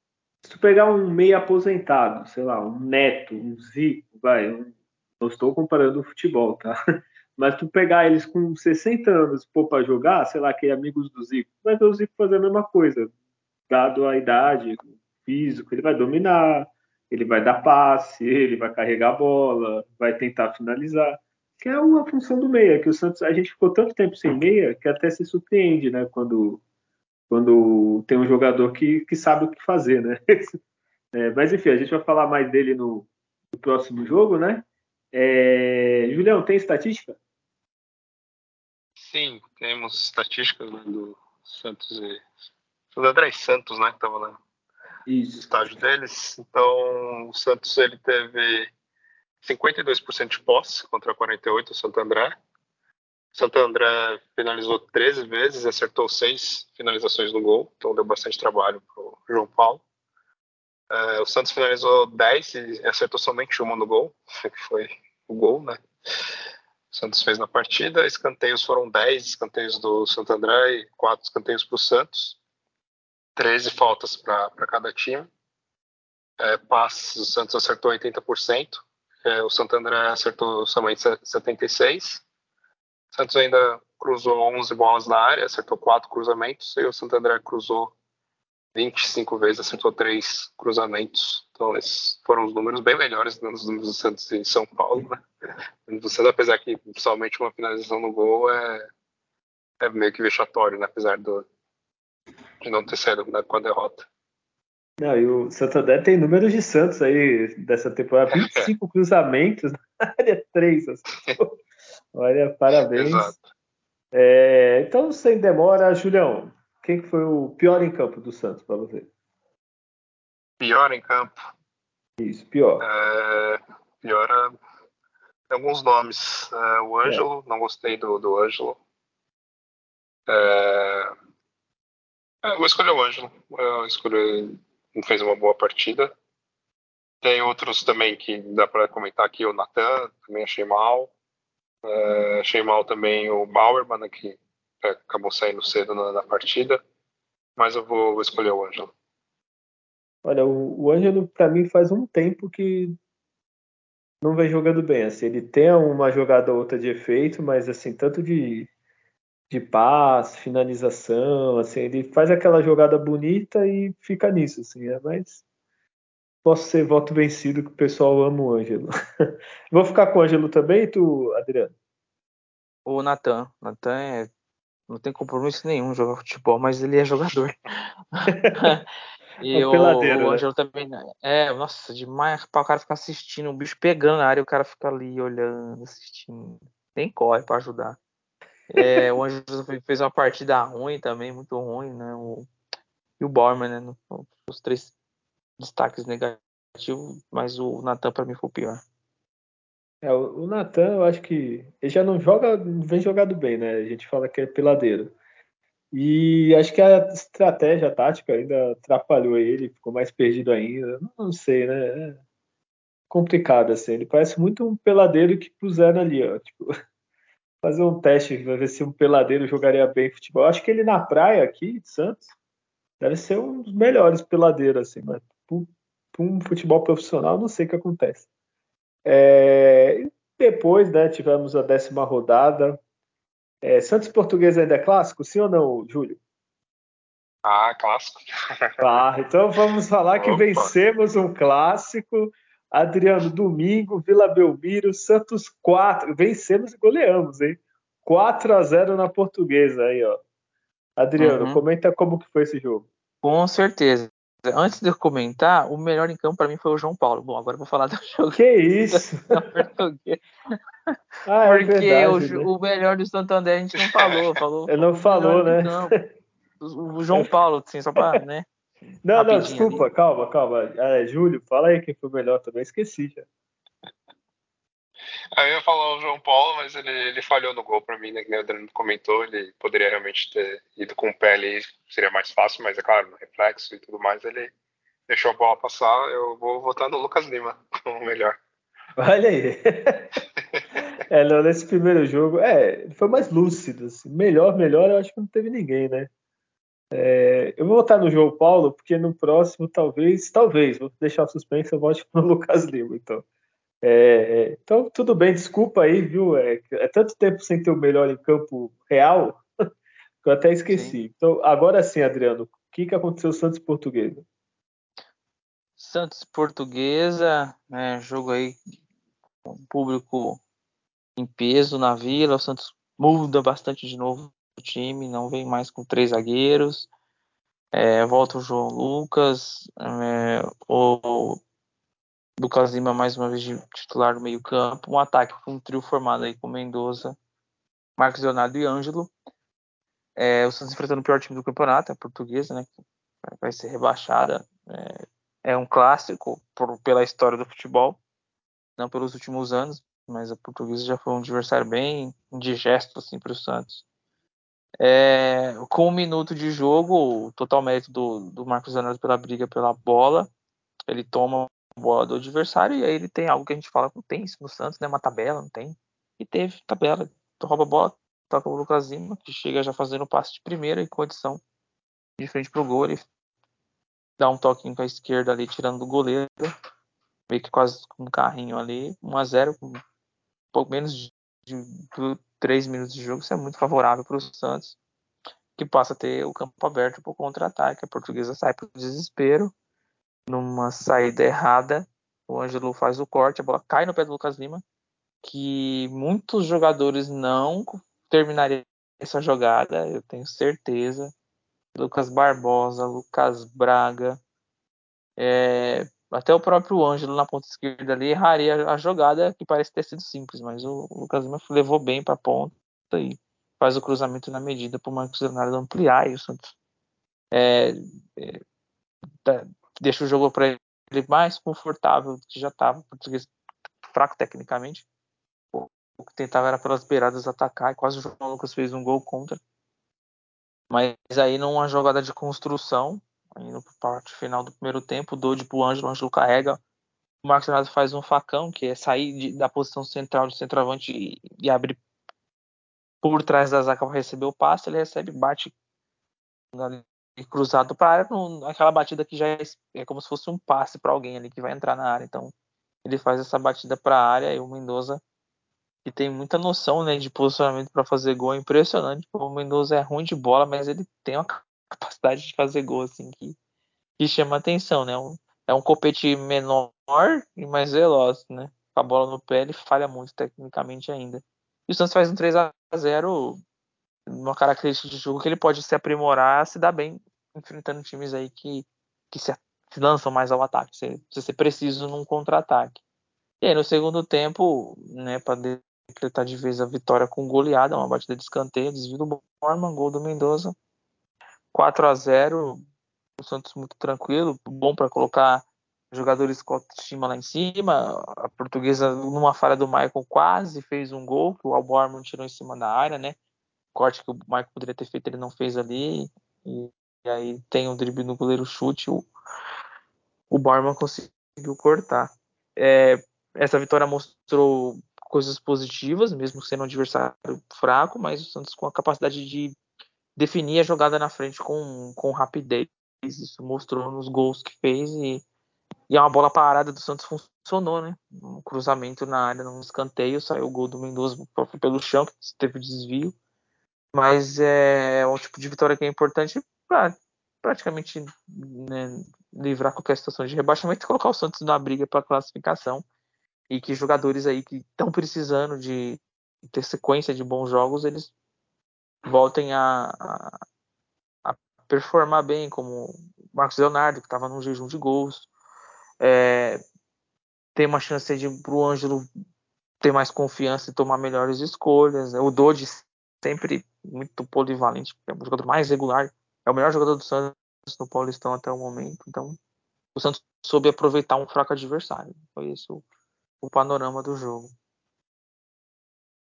Se tu pegar um meio aposentado, sei lá, um Neto, um Zico, vai, eu não estou comparando o futebol, tá? Mas tu pegar eles com 60 anos pôr para jogar, sei lá, que é amigos do Zico, vai ver o Zico fazer a mesma coisa. Dado a idade, o físico, ele vai dominar, ele vai dar passe, ele vai carregar a bola, vai tentar finalizar. Que é uma função do meia, que o Santos, a gente ficou tanto tempo sem meia que até se surpreende, né, quando quando tem um jogador que, que sabe o que fazer, né? É, mas enfim, a gente vai falar mais dele no, no próximo jogo, né? É, Julião, tem estatística? Sim, temos estatísticas né, do Santos e do André Santos, né, que estava lá Isso. no estágio deles. Então, o Santos ele teve 52% de posse contra 48 o Santo André. O Santo André finalizou 13 vezes, acertou 6 finalizações no gol, então deu bastante trabalho para o João Paulo. É, o Santos finalizou 10 e acertou somente uma no gol, que foi o gol, né? O Santos fez na partida. Escanteios foram 10 escanteios do Santo André e 4 escanteios para o Santos. 13 faltas para cada time. É, passes, o Santos acertou 80%. É, o Santo André acertou somente 76%. O Santos ainda cruzou 11 bolas na área, acertou 4 cruzamentos. E o Santo André cruzou 25 vezes, acertou 3 cruzamentos. Então, esses foram os números bem melhores dos números do Santos em São Paulo. Né? Do Santos, apesar que somente uma finalização no gol é, é meio que vexatório, né? apesar do, de não ter saído com a derrota. Não, e o Santander tem números de Santos aí dessa temporada, 25 cruzamentos na área 3. Assim. Olha, parabéns. Exato. É, então, sem demora, Julião, quem foi o pior em campo do Santos para você? Pior em campo? Isso, pior. É, pior é, alguns nomes. É, o Ângelo, é. não gostei do, do Ângelo. É, é vou escolher o Ângelo. Eu escolhi, fez uma boa partida. Tem outros também que dá para comentar aqui. O Natan, também achei mal. É, achei mal também o Bauerman, né, que é, acabou saindo cedo na, na partida, mas eu vou, vou, escolher o Ângelo. Olha, o, o Ângelo, para mim, faz um tempo que não vem jogando bem. Assim, ele tem uma jogada ou outra de efeito, mas assim, tanto de, de passe, finalização, assim, ele faz aquela jogada bonita e fica nisso, assim, é, mas posso ser voto vencido que o pessoal ama o Ângelo. Vou ficar com o Ângelo também, tu, Adriano? O Natan. Natan é, não tem compromisso nenhum jogar futebol, mas ele é jogador. e É um o, o né? Ângelo também. né? É, nossa, demais para o cara ficar assistindo, o bicho pegando na área, o cara fica ali olhando, assistindo. Nem corre para ajudar. É, o Ângelo fez uma partida ruim também, muito ruim, né? O, e o Borman, né? Os três destaques negativos, mas o Natan para mim foi o pior. É, o Natan, eu acho que ele já não joga, não vem jogado bem, né? A gente fala que é peladeiro. E acho que a estratégia a tática ainda atrapalhou ele, ficou mais perdido ainda. Não sei, né? É complicado assim. Ele parece muito um peladeiro que puseram ali, ó. Tipo, fazer um teste para ver se um peladeiro jogaria bem futebol. Acho que ele na praia aqui de Santos deve ser um dos melhores peladeiros, assim, mas para um futebol profissional, não sei o que acontece. É, e depois, né, tivemos a décima rodada. É, Santos Português ainda é clássico, sim ou não, Júlio? Ah, clássico. Ah, então vamos falar que Opa. vencemos um clássico. Adriano, domingo, Vila Belmiro, Santos 4. Vencemos e goleamos, hein? 4 a 0 na portuguesa aí, ó. Adriano, Uhum. comenta como que foi esse jogo. Com certeza. Antes de eu comentar, o melhor em campo para mim foi o João Paulo. Bom, agora eu vou falar do jogo Que isso? Ah, é Porque verdade. o, né? o melhor do Santander a gente não falou. falou Ele não falou, né? O, o João Paulo, assim, só pra, né? Não, não, desculpa, calma, calma. É, Júlio, fala aí quem foi o melhor também, esqueci já. Aí eu ia falar o João Paulo, mas ele, ele falhou no gol pra mim, né? Que o Adriano comentou, ele poderia realmente ter ido com o pé ali, seria mais fácil, mas é claro, no reflexo e tudo mais, ele deixou a bola passar. Eu vou votar no Lucas Lima como melhor. Olha aí. É, não, nesse primeiro jogo, é, foi mais lúcido. Assim. Melhor, melhor, eu acho que não teve ninguém, né? É, eu vou votar no João Paulo, porque no próximo, talvez, talvez, vou deixar o suspense, eu voto no Lucas Lima, então. É, é, então, tudo bem, desculpa aí, viu? É, é tanto tempo sem ter o melhor em campo real, que eu até esqueci. Então, agora sim, Adriano, o que, que aconteceu Santos Portuguesa? Santos Portuguesa, né, jogo aí com público em peso na Vila. O Santos muda bastante de novo o time, não vem mais com três zagueiros. É, volta o João Lucas, é, o Lucas Lima mais uma vez de titular no meio campo. Um ataque com um trio formado aí com Mendoza, Marcos Leonardo e Ângelo. É, o Santos enfrentando o pior time do campeonato, a portuguesa, né? Vai ser rebaixada. É, é um clássico por, pela história do futebol, não pelos últimos anos, mas a portuguesa já foi um adversário bem indigesto assim, para o Santos. É, com um minuto de jogo, o total mérito do, do Marcos Leonardo pela briga pela bola. Ele toma a bola do adversário e aí ele tem algo que a gente fala não tem isso no Santos, né? Uma tabela, não tem. E teve tabela. Rouba a bola, toca o Lucas Lima, que chega já fazendo o passe de primeira em condição de frente pro gol. Ele dá um toquinho com a esquerda ali, tirando do goleiro. Meio que quase com um carrinho ali. 1x0, com pouco menos de, de, de 3 minutos de jogo. Isso é muito favorável para o Santos, que passa a ter o campo aberto para o contra-ataque. A portuguesa sai para o desespero. Numa saída errada, o Ângelo faz o corte, a bola cai no pé do Lucas Lima, que muitos jogadores não terminariam essa jogada, eu tenho certeza. Lucas Barbosa, Lucas Braga, é, até o próprio Ângelo na ponta esquerda ali erraria a jogada que parece ter sido simples, mas o Lucas Lima levou bem para a ponta e faz o cruzamento na medida para o Marcos Leonardo ampliar e o Santos é, é, tá, deixa o jogo para ele mais confortável do que já estava, português fraco tecnicamente. O que tentava era pelas beiradas atacar e quase o João Lucas fez um gol contra. Mas aí numa jogada de construção, indo para parte final do primeiro tempo, o Dodi pro Ângelo, o Ângelo carrega, o Marcos Leonardo faz um facão, que é sair de, da posição central do centroavante e, e abrir por trás da zaga para receber o passe, ele recebe, bate cruzado para a área, aquela batida que já é, é como se fosse um passe para alguém ali que vai entrar na área. Então ele faz essa batida para a área e o Mendoza que tem muita noção né, de posicionamento para fazer gol, é impressionante. O Mendoza é ruim de bola, mas ele tem uma capacidade de fazer gol assim que, que chama atenção, né? Um, é um copete menor e mais veloz, né? Com a bola no pé, ele falha muito tecnicamente ainda. E o Santos faz um 3 a 0 uma característica de jogo que ele pode se aprimorar, se dar bem enfrentando times aí que, que se, lançam mais ao ataque, se, se ser preciso num contra-ataque. E aí no segundo tempo, né, para decretar de vez a vitória com goleada, uma batida de escanteio, desvio do Borman, gol do Mendoza, 4 a 0 o Santos muito tranquilo, bom para colocar jogadores com autoestima lá em cima. A portuguesa, numa falha do Michael, quase fez um gol, que o Alborman tirou em cima da área, né? Corte que o Michael poderia ter feito, ele não fez ali. E, e aí tem um drible no goleiro chute, o, o Barman conseguiu cortar. É, essa vitória mostrou coisas positivas, mesmo sendo um adversário fraco, mas o Santos com a capacidade de definir a jogada na frente com, com rapidez. Isso mostrou nos gols que fez e, e uma bola parada do Santos funcionou, né? Um cruzamento na área, num escanteio, saiu o gol do Mendoza pelo chão, que teve desvio. Mas é, um tipo de vitória que é importante para praticamente né, livrar qualquer situação de rebaixamento e colocar o Santos na briga para classificação. E que jogadores aí que estão precisando de ter sequência de bons jogos, eles voltem a, a, a performar bem, como Marcos Leonardo, que estava num jejum de gols. É, tem uma chance de o Ângelo ter mais confiança e tomar melhores escolhas. O Dodge sempre muito polivalente, é o jogador mais regular, é o melhor jogador do Santos no Paulistão até o momento. Então, o Santos soube aproveitar um fraco adversário. Foi esse o, o panorama do jogo.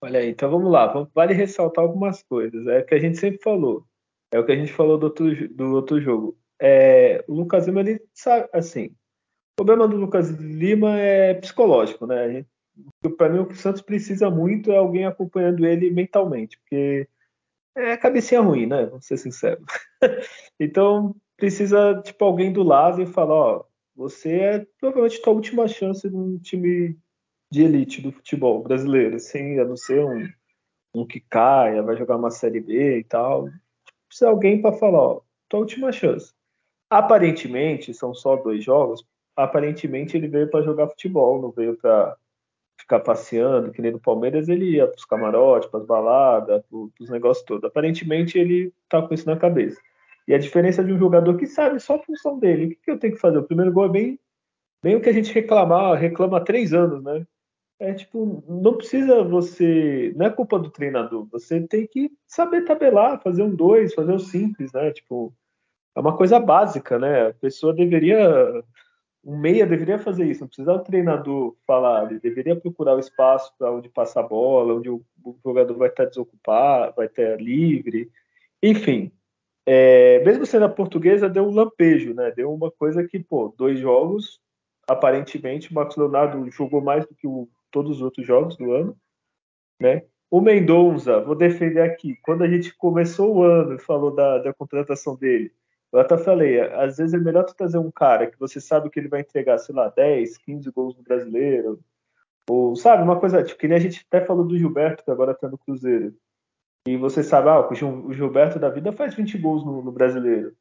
Olha aí, então vamos lá. Vale ressaltar algumas coisas. É o que a gente sempre falou. É o que a gente falou do outro, do outro jogo. É, o Lucas Lima, ele sabe, assim, o problema do Lucas Lima é psicológico, né? Para mim, o que o Santos precisa muito é alguém acompanhando ele mentalmente, porque é cabecinha ruim, né? Vamos ser sinceros. então, precisa, tipo, alguém do lado e falar, ó, você é provavelmente a última chance num time de elite do futebol brasileiro, assim, a não ser um, um que caia, vai jogar uma Série B e tal. Precisa alguém para falar, ó, tua última chance. Aparentemente, são só dois jogos, aparentemente ele veio para jogar futebol, não veio para ficar passeando, que nem no Palmeiras ele ia para os camarotes, para as baladas, para os negócios todos. Aparentemente ele tá com isso na cabeça. E a diferença de um jogador que sabe só a função dele. O que, que eu tenho que fazer? O primeiro gol é bem, bem o que a gente reclamar, reclama há três anos, né? É tipo, não precisa você. Não é culpa do treinador. Você tem que saber tabelar, fazer um dois, fazer o simples, né? Tipo, é uma coisa básica, né? A pessoa deveria um meia deveria fazer isso, não precisava o treinador falar, ele deveria procurar o espaço para onde passar a bola, onde o, o, jogador vai estar desocupado, vai estar livre, enfim. É, mesmo sendo a portuguesa, deu um lampejo, né? Deu uma coisa que, pô, dois jogos, aparentemente, o Marcos Leonardo jogou mais do que o, todos os outros jogos do ano, né? O Mendonça, vou defender aqui, quando a gente começou o ano e falou da, da contratação dele, eu até falei, às vezes é melhor tu trazer um cara que você sabe que ele vai entregar, sei lá, 10, 15 gols no brasileiro. Ou, sabe, uma coisa, tipo, que nem a gente até falou do Gilberto, que agora tá no Cruzeiro. E você sabe, ah, o Gilberto da vida faz 20 gols no, no brasileiro.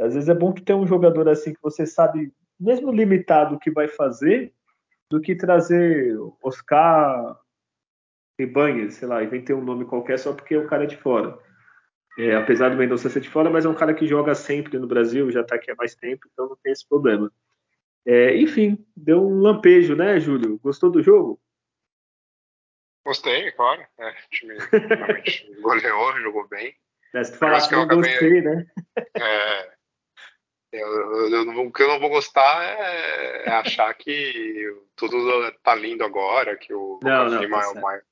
Às vezes é bom tu ter um jogador assim que você sabe, mesmo limitado, o que vai fazer, do que trazer Oscar Ibanez, sei lá, inventei um nome qualquer só porque o cara é de fora. É, apesar do Mendonça ser de fora, mas é um cara que joga sempre no Brasil, já está aqui há mais tempo, então não tem esse problema. É, enfim, deu um lampejo, né, Júlio? Gostou do jogo? Gostei, claro. É, o time realmente goleou, jogou bem. Se tu falar que eu não gostei, né? É, eu, eu, eu, o que eu não vou gostar é, é achar que tudo tá lindo agora, que o não, não, tá é o mais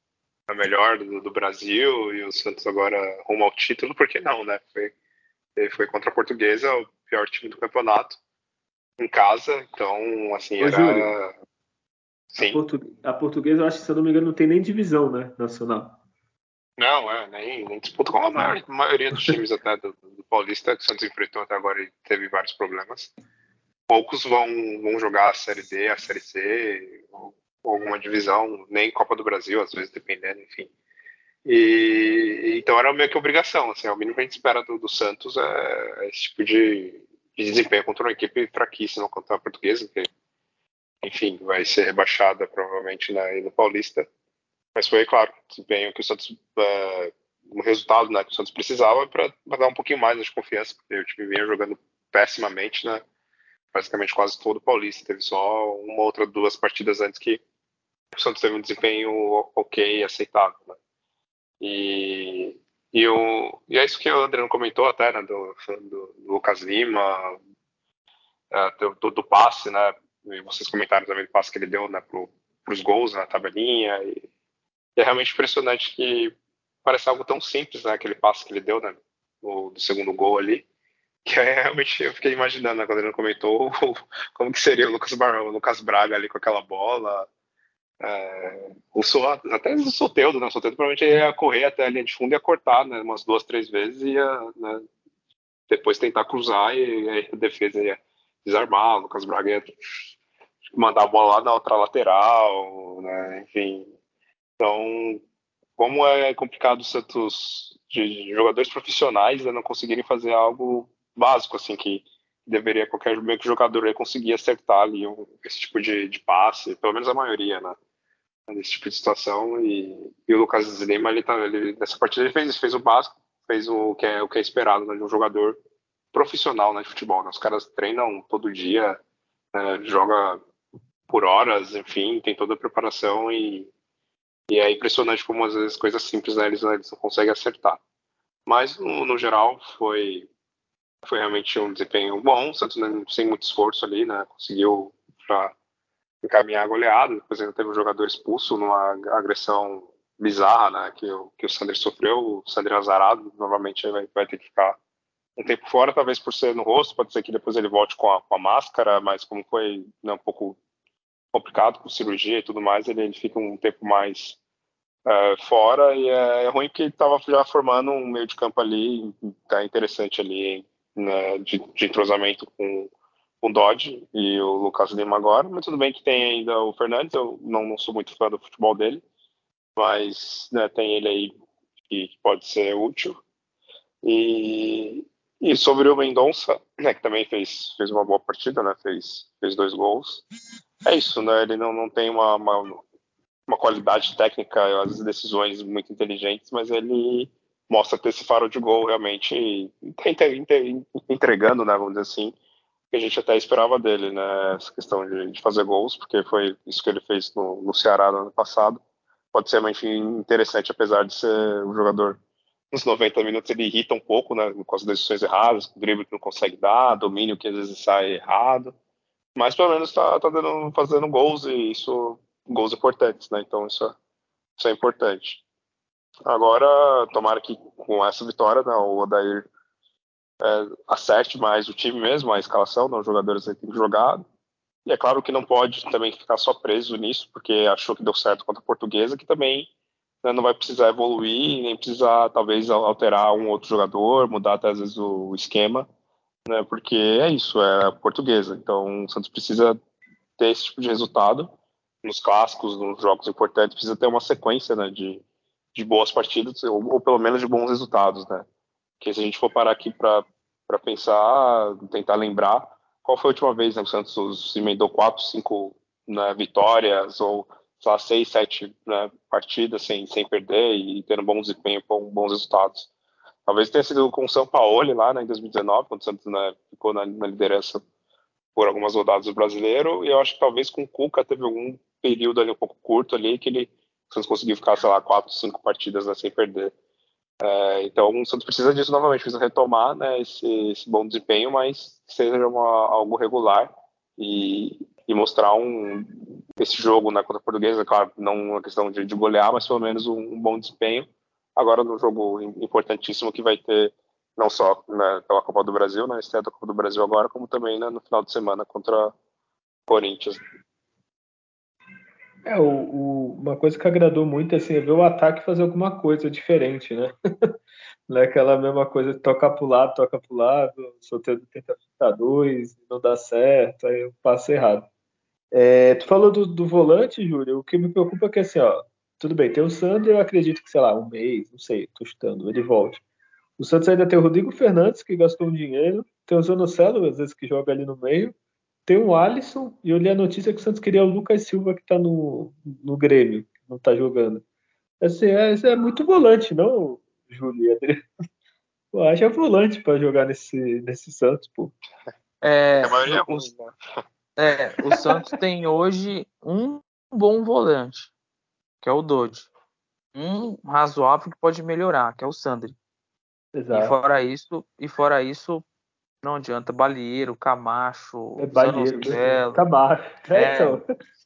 a melhor do, do, Brasil e o Santos agora rumo ao título, por que não, né? Foi, foi contra a Portuguesa, o pior time do campeonato, em casa, então, assim, Ô, era. Júlio, Sim. A, portu... a, Portuguesa, eu acho que, se eu não me engano, não tem nem divisão, né? Nacional. Não, é, nem, nem disputa com a maior, maioria dos times até do, do Paulista, que o Santos enfrentou até agora e teve vários problemas. Poucos vão, vão jogar a Série D, a Série C, alguma divisão, nem Copa do Brasil, às vezes, dependendo, enfim. E então era meio que obrigação, assim, é o mínimo que a gente espera do, do Santos é, é esse tipo de, de, desempenho contra uma equipe fraquíssima contra a portuguesa, que, enfim, vai ser rebaixada provavelmente na, no Paulista. Mas foi, claro, desempenho que o Santos. É, um resultado né, que o Santos precisava para dar um pouquinho mais de confiança, porque o time vinha jogando pessimamente, né? Praticamente quase todo o Paulista. Teve só uma outra, duas partidas antes que o Santos teve um desempenho ok, aceitável. Né? E, e, o, e é isso que o Adriano comentou até, né? Do, do, do Lucas Lima, é, do, do, passe, né? E vocês comentaram também do passe que ele deu né, para os gols na tabelinha. E é realmente impressionante que parece algo tão simples, né? Aquele passe que ele deu, né? O, do segundo gol ali. Que é, realmente eu fiquei imaginando, né, quando ele comentou, como que seria o Lucas, Bar o Lucas Braga ali com aquela bola. É, o so, até o Soteudo, né? O Soteudo provavelmente ia correr até a linha de fundo e ia cortar, né? Umas duas, três vezes e ia né, depois tentar cruzar e, e a defesa ia desarmar, o Lucas Braga ia mandar a bola lá na outra lateral, né? Enfim. Então, como é complicado o Santos de jogadores profissionais né, não conseguirem fazer algo básico assim que deveria qualquer jogador conseguir acertar ali um, esse tipo de, de, passe, pelo menos a maioria, né? Nesse tipo de situação e, e o Lucas Lima ele tá ele, nessa partida ele fez fez o básico, fez o que é o que é esperado né, de um jogador profissional né, de futebol. Né? Os caras treinam todo dia, né, joga por horas, enfim, tem toda a preparação e e é impressionante como às vezes coisas simples né, eles, eles não conseguem acertar. Mas no, no, geral foi foi realmente um desempenho bom, Santos né, sem muito esforço ali, né, conseguiu já encaminhar a goleada, depois ainda teve um jogador expulso numa agressão bizarra, né, que, o, que o Sander sofreu, o Sander Azarado, novamente vai, vai ter que ficar um tempo fora, talvez por ser no rosto, pode ser que depois ele volte com a, com a máscara, mas como foi né, um pouco complicado com cirurgia e tudo mais, ele, ele fica um tempo mais é, fora e é, é, ruim porque ele estava já formando um meio de campo ali, tá interessante ali, né, de, de entrosamento com o Dodge e o Lucas Lima agora, mas tudo bem que tem ainda o Fernandes, eu não, não sou muito fã do futebol dele, mas né, tem ele aí que pode ser útil. E, e sobre o Mendonça, né, que também fez, fez uma boa partida, né, fez, fez dois gols. É isso, né, ele não, não tem uma, uma, uma qualidade técnica, as decisões muito inteligentes, mas ele mostra ter esse faro de gol realmente tá entregando, né, vamos dizer assim, que a gente até esperava dele, né, essa questão de, de fazer gols, porque foi isso que ele fez no, no Ceará no ano passado. Pode ser, mas enfim, interessante, apesar de ser um jogador nos 90 minutos ele irrita um pouco, né, com as decisões erradas, o drible que não consegue dar, domínio que às vezes sai errado, mas pelo menos está tá dando, fazendo gols e isso, gols importantes, né, então isso, é, isso é importante. Agora, tomara que com essa vitória, né, o Odair é, acerte mais o time mesmo, a escalação, né, os jogadores aí têm jogado. E é claro que não pode também ficar só preso nisso, porque achou que deu certo contra a Portuguesa, que também né, não vai precisar evoluir, nem precisar talvez alterar um outro jogador, mudar até às vezes o esquema, né, porque é isso, é a Portuguesa. Então o Santos precisa ter esse tipo de resultado nos clássicos, nos jogos importantes, precisa ter uma sequência né, de, de boas partidas, ou, ou, pelo menos de bons resultados, né? Porque se a gente for parar aqui para pensar, tentar lembrar, qual foi a última vez né, que o Santos emendou quatro, cinco né, vitórias, ou lá, seis, sete né, partidas sem, sem perder e tendo bom desempenho bons resultados. Talvez tenha sido com o São Paulo lá né, em 2019, quando o Santos né, ficou na, na, liderança por algumas rodadas do brasileiro, e eu acho que talvez com o Cuca teve algum período ali um pouco curto ali que ele Santos conseguiu ficar, sei lá, quatro, cinco partidas né, sem perder. É, então o Santos precisa disso novamente, precisa retomar né, esse, esse, bom desempenho, mas seja uma, algo regular e, e, mostrar um, esse jogo né, contra a Portuguesa, claro, não uma questão de, de golear, mas pelo menos um, um, bom desempenho. Agora no jogo importantíssimo que vai ter não só né, pela Copa do Brasil, na né, estreia da Copa do Brasil agora, como também né, no final de semana contra Corinthians. É, o, o, uma coisa que agradou muito assim, é ver o ataque fazer alguma coisa diferente, né? Não é aquela mesma coisa de tocar pro lado, toca pro lado, solteiro tenta ficar dois, não dá certo, aí eu passo errado. É, tu falou do, do, volante, Júlio, o que me preocupa é que assim, ó, tudo bem, tem o Sander, eu acredito que, sei lá, um mês, não sei, tô chutando, ele volte. O Santos ainda tem o Rodrigo Fernandes, que gastou um dinheiro, tem o Zanocelo, às vezes, que joga ali no meio, tem o Alisson, e eu li a notícia que o Santos queria o Lucas Silva, que está no, no Grêmio, que não está jogando. Assim, é, é muito volante, não, Júlio Pô, acho é volante para jogar nesse, nesse Santos, pô. É, é o, ruim, né? é, o Santos tem hoje um bom volante, que é o Dodge. Um razoável que pode melhorar, que é o Sandri. E Exato. fora isso, e fora isso, não adianta. Balieiro, Camacho, É Zanocelo. Camacho. É, É. então.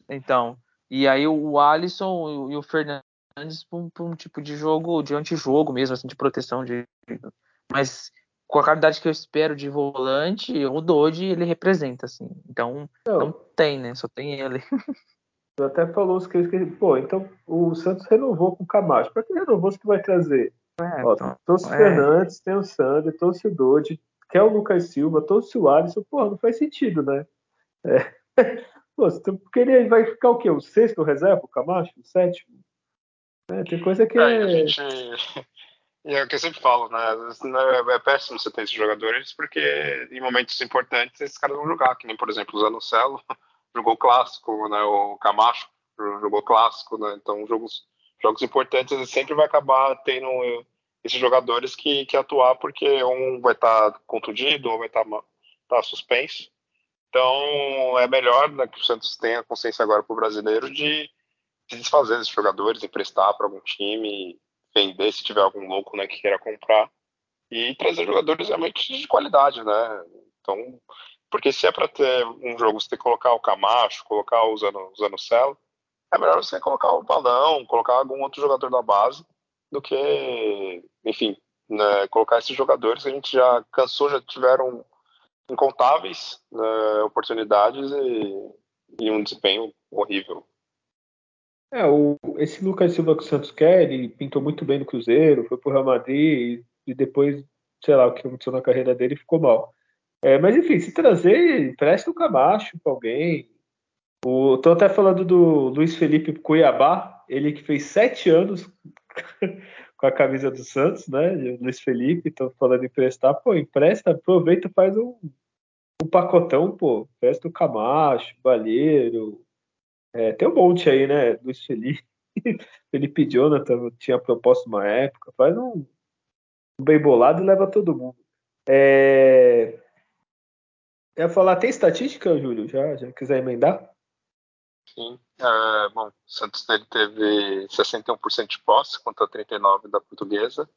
Então, e aí o Alisson e o Fernandes para um, um tipo de jogo, de antijogo mesmo, assim, de proteção de. Mas com a qualidade que eu espero de volante, o Dodge ele representa, assim. Então, Não, não tem, né? Só tem ele. tu até falou os que que pô, então o Santos renovou com o Camacho. Para que renovou se que vai trazer? É, Ó, então, trouxe o é. Fernandes, tem o Sander, trouxe o Dodge, quer o Lucas Silva, trouxe o Alisson, pô, não faz sentido, né? É. Pô, se tu- porque ele vai ficar o quê? O sexto reserva, o Camacho? O sétimo? É, tem coisa que É, e a é. gente. É o que eu sempre falo, né? Né, É péssimo você ter esses jogadores, porque em momentos importantes esses caras vão jogar, que nem, por exemplo, o Zanocelo jogou clássico, né? O Camacho jogou clássico, né? Então, jogos, jogos importantes ele sempre vai acabar tendo esses jogadores que, que atuar, porque um vai estar contundido, ou vai estar tá suspenso. Então, é melhor né, que o Santos tenha consciência agora para o brasileiro de se desfazer desses jogadores, emprestar para algum time, vender se tiver algum louco né, que queira comprar e trazer jogadores realmente de qualidade, né? Então, porque se é para ter um jogo, você tem que colocar o Camacho, colocar o Zanocelo, é melhor você colocar o Balão, colocar algum outro jogador da base, do que, enfim, né, colocar esses jogadores a gente já cansou, já tiveram incontáveis né, oportunidades e, e um desempenho horrível. É, o, esse Lucas Silva que o Santos quer, ele pintou muito bem no Cruzeiro, foi pro Real Madrid e, depois, sei lá, o que aconteceu na carreira dele ficou mal. É, mas enfim, se trazer, empresta o Camacho pra alguém. O, tô até falando do Luiz Felipe Cuiabá, ele que fez sete anos com a camisa do Santos, né? Luiz Felipe, tô falando em emprestar, pô, empresta, aproveita, faz um, um pacotão, pô, empresta o Camacho, Balheiro, é, tem um monte aí, né? Luiz Felipe, Felipe Jonathan tinha proposto uma época, faz um, um bem bolado e leva todo mundo. É... Eu ia falar, tem estatística, Júlio? Já, já quiser emendar? Sim. É, bom, o Santos ele teve 61% de posse contra 39% da portuguesa.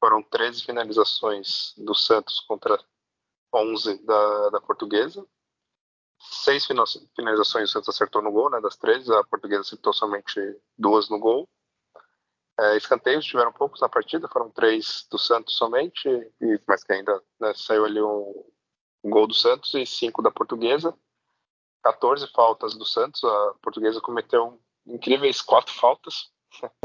Foram 13 finalizações do Santos contra 11 da, da portuguesa. Seis fina- finalizações o Santos acertou no gol, né, das 13. A portuguesa acertou somente duas no gol. É, escanteios tiveram poucos na partida, foram três do Santos somente, e, mas que ainda né, saiu ali um, um gol do Santos e cinco da portuguesa. 14 faltas do Santos, a portuguesa cometeu incríveis quatro faltas.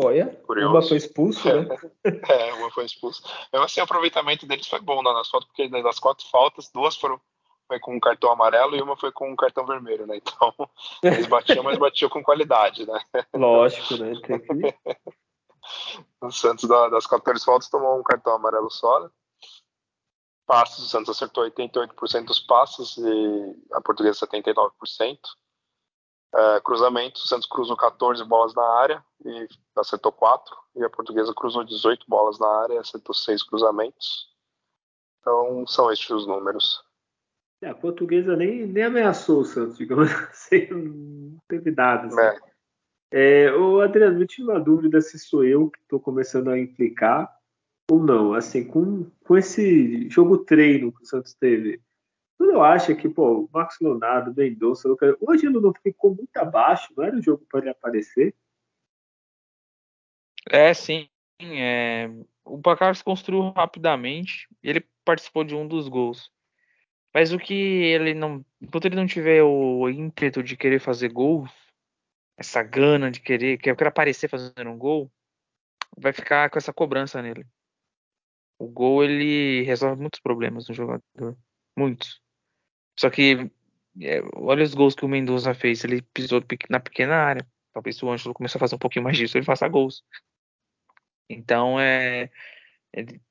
Olha, Curioso. uma foi expulso, né? É, uma foi expulsa. Mesmo assim, o aproveitamento deles foi bom nas fotos, porque das quatro faltas, duas foram foi com um cartão amarelo e uma foi com um cartão vermelho, né? Então, eles batiam, mas batiam com qualidade, né? Lógico, né? Tem que... O Santos, da- das 14 faltas, tomou um cartão amarelo só, né? Passes, o Santos acertou 88% dos passes e a portuguesa 79%. É, cruzamentos, o Santos cruzou 14 bolas na área e acertou 4. E a portuguesa cruzou 18 bolas na área e acertou 6 cruzamentos. Então, são estes os números. É, a portuguesa nem, nem ameaçou o Santos, digamos assim, não teve nada. Assim. É, É, ô Adriano, eu tinha uma dúvida se sou eu que estou começando a implicar ou não. Assim, com, com esse jogo treino que o Santos teve, tu não acha que, pô, o Marcos Leonardo, Mendonça, hoje ele não ficou muito abaixo, não era um jogo para ele aparecer? É, sim. é, o placar se construiu rapidamente. Ele participou de um dos gols. Mas o que ele não. Enquanto ele não tiver o ímpeto de querer fazer gols, essa gana de querer, que eu quero aparecer fazendo um gol, vai ficar com essa cobrança nele. O gol ele resolve muitos problemas no jogador. Muitos. Só que é, olha os gols que o Mendoza fez. Ele pisou na pequena área. Talvez o Ângelo começar a fazer um pouquinho mais disso, ele faça gols. Então é. Ele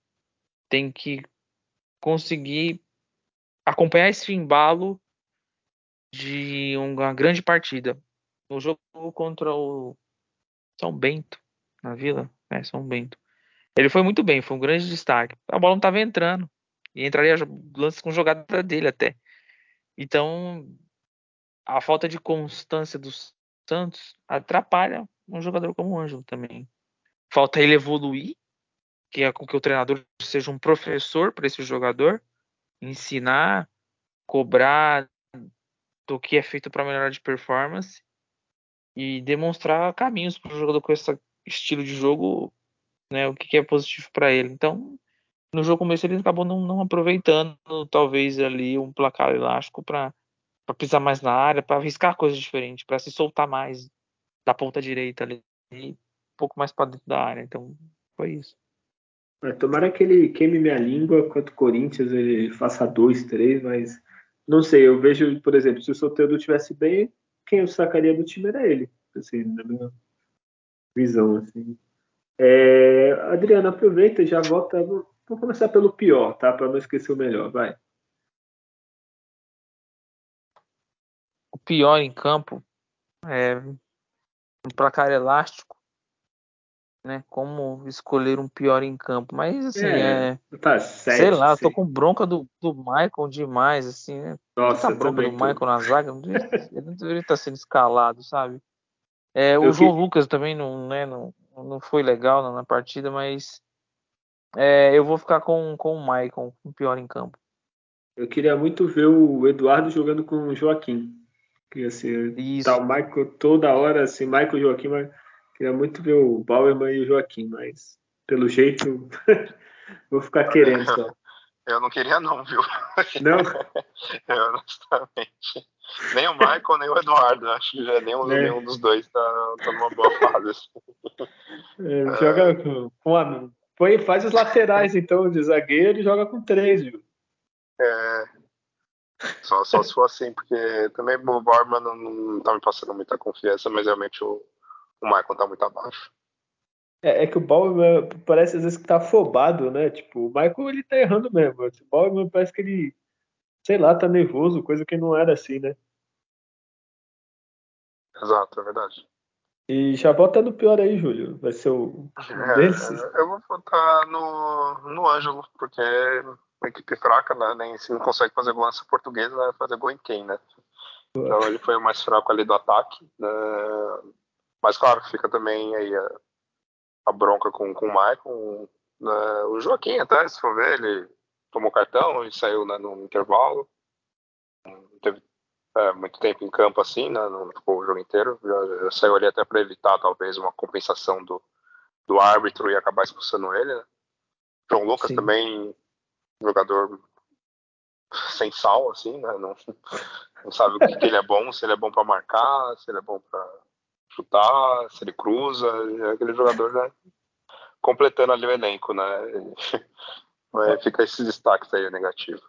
tem que conseguir acompanhar esse embalo de uma grande partida. No jogo contra o São Bento, na Vila, é São Bento. Ele foi muito bem, foi um grande destaque. A bola não estava entrando e entraria lances com jogada dele até. Então, a falta de constância do Santos atrapalha um jogador como o Ângelo também. Falta ele evoluir, que é com que o treinador seja um professor para esse jogador, ensinar, cobrar do que é feito para melhorar de performance e demonstrar caminhos para o jogador com esse estilo de jogo, né, o que, é positivo para ele. Então, no jogo começo ele acabou não, não aproveitando talvez ali um placar elástico para pisar mais na área, para arriscar coisas diferentes, para se soltar mais da ponta direita ali, um pouco mais para dentro da área. Então, foi isso. É, tomara que ele queime minha língua quanto o Corinthians ele faça dois, três, mas não sei, eu vejo, por exemplo, se o Soteldo tivesse bem, quem eu sacaria do time era ele, assim, na minha visão, assim. É, Adriano, aproveita e já volta. Vou começar pelo pior, tá? Para não esquecer o melhor, vai. O pior em campo é um placar elástico né? Como escolher um pior em campo. Mas assim, é. é tá, sete, sei lá, eu tô com bronca do, do Michael demais, assim, né? Nossa, Essa bronca do tô. Michael na zaga, ele não deveria estar sendo escalado, sabe? É, o João que... Lucas também não, né, não, não foi legal na partida, mas é, eu vou ficar com, com o Michael, o pior em campo. Eu queria muito ver o Eduardo jogando com o Joaquim. Que assim, Isso. tá o Michael toda hora, assim, Michael e Joaquim, mas Queria muito ver o Bauerman e o Joaquim, mas pelo jeito vou ficar querendo só. Eu não queria não, viu? Não? eu, honestamente. Nem o Michael, nem o Eduardo. Acho que já nenhum, é. nenhum dos dois tá, tá numa boa fase. Assim. É, joga com, com a, põe, faz os laterais, então, de zagueiro e joga com três, viu? É. Só, só se for assim, porque também o Bauerman não, não tá me passando muita confiança, mas realmente o, o Michael tá muito abaixo. É, é que o Bauerman parece às vezes que tá afobado, né? Tipo, o Michael ele tá errando mesmo. O Bauerman parece que ele, sei lá, tá nervoso, coisa que não era assim, né? Exato, é verdade. E já bota no pior aí, Júlio. Vai ser o é, deles? Eu vou votar no, no Ângelo, porque é uma equipe fraca, né? Nem se não consegue fazer gol nessa portuguesa, vai fazer gol em quem, né? Então ele foi o mais fraco ali do ataque. Né? Mas claro, fica também aí a, a bronca com, com o Maicon. Né? O Joaquim até, se for ver, ele tomou cartão e saiu né, no intervalo. Não teve é, muito tempo em campo assim, né? não ficou o jogo inteiro. Já, já saiu ali até para evitar talvez uma compensação do, do árbitro e acabar expulsando ele. Né? João Lucas Sim. também, jogador sem sal, assim, né? Não, não sabe o que, que ele é bom, se ele é bom para marcar, se ele é bom para chutar, se ele cruza, é aquele jogador né, completando ali o elenco, né? Fica esses destaques aí negativo.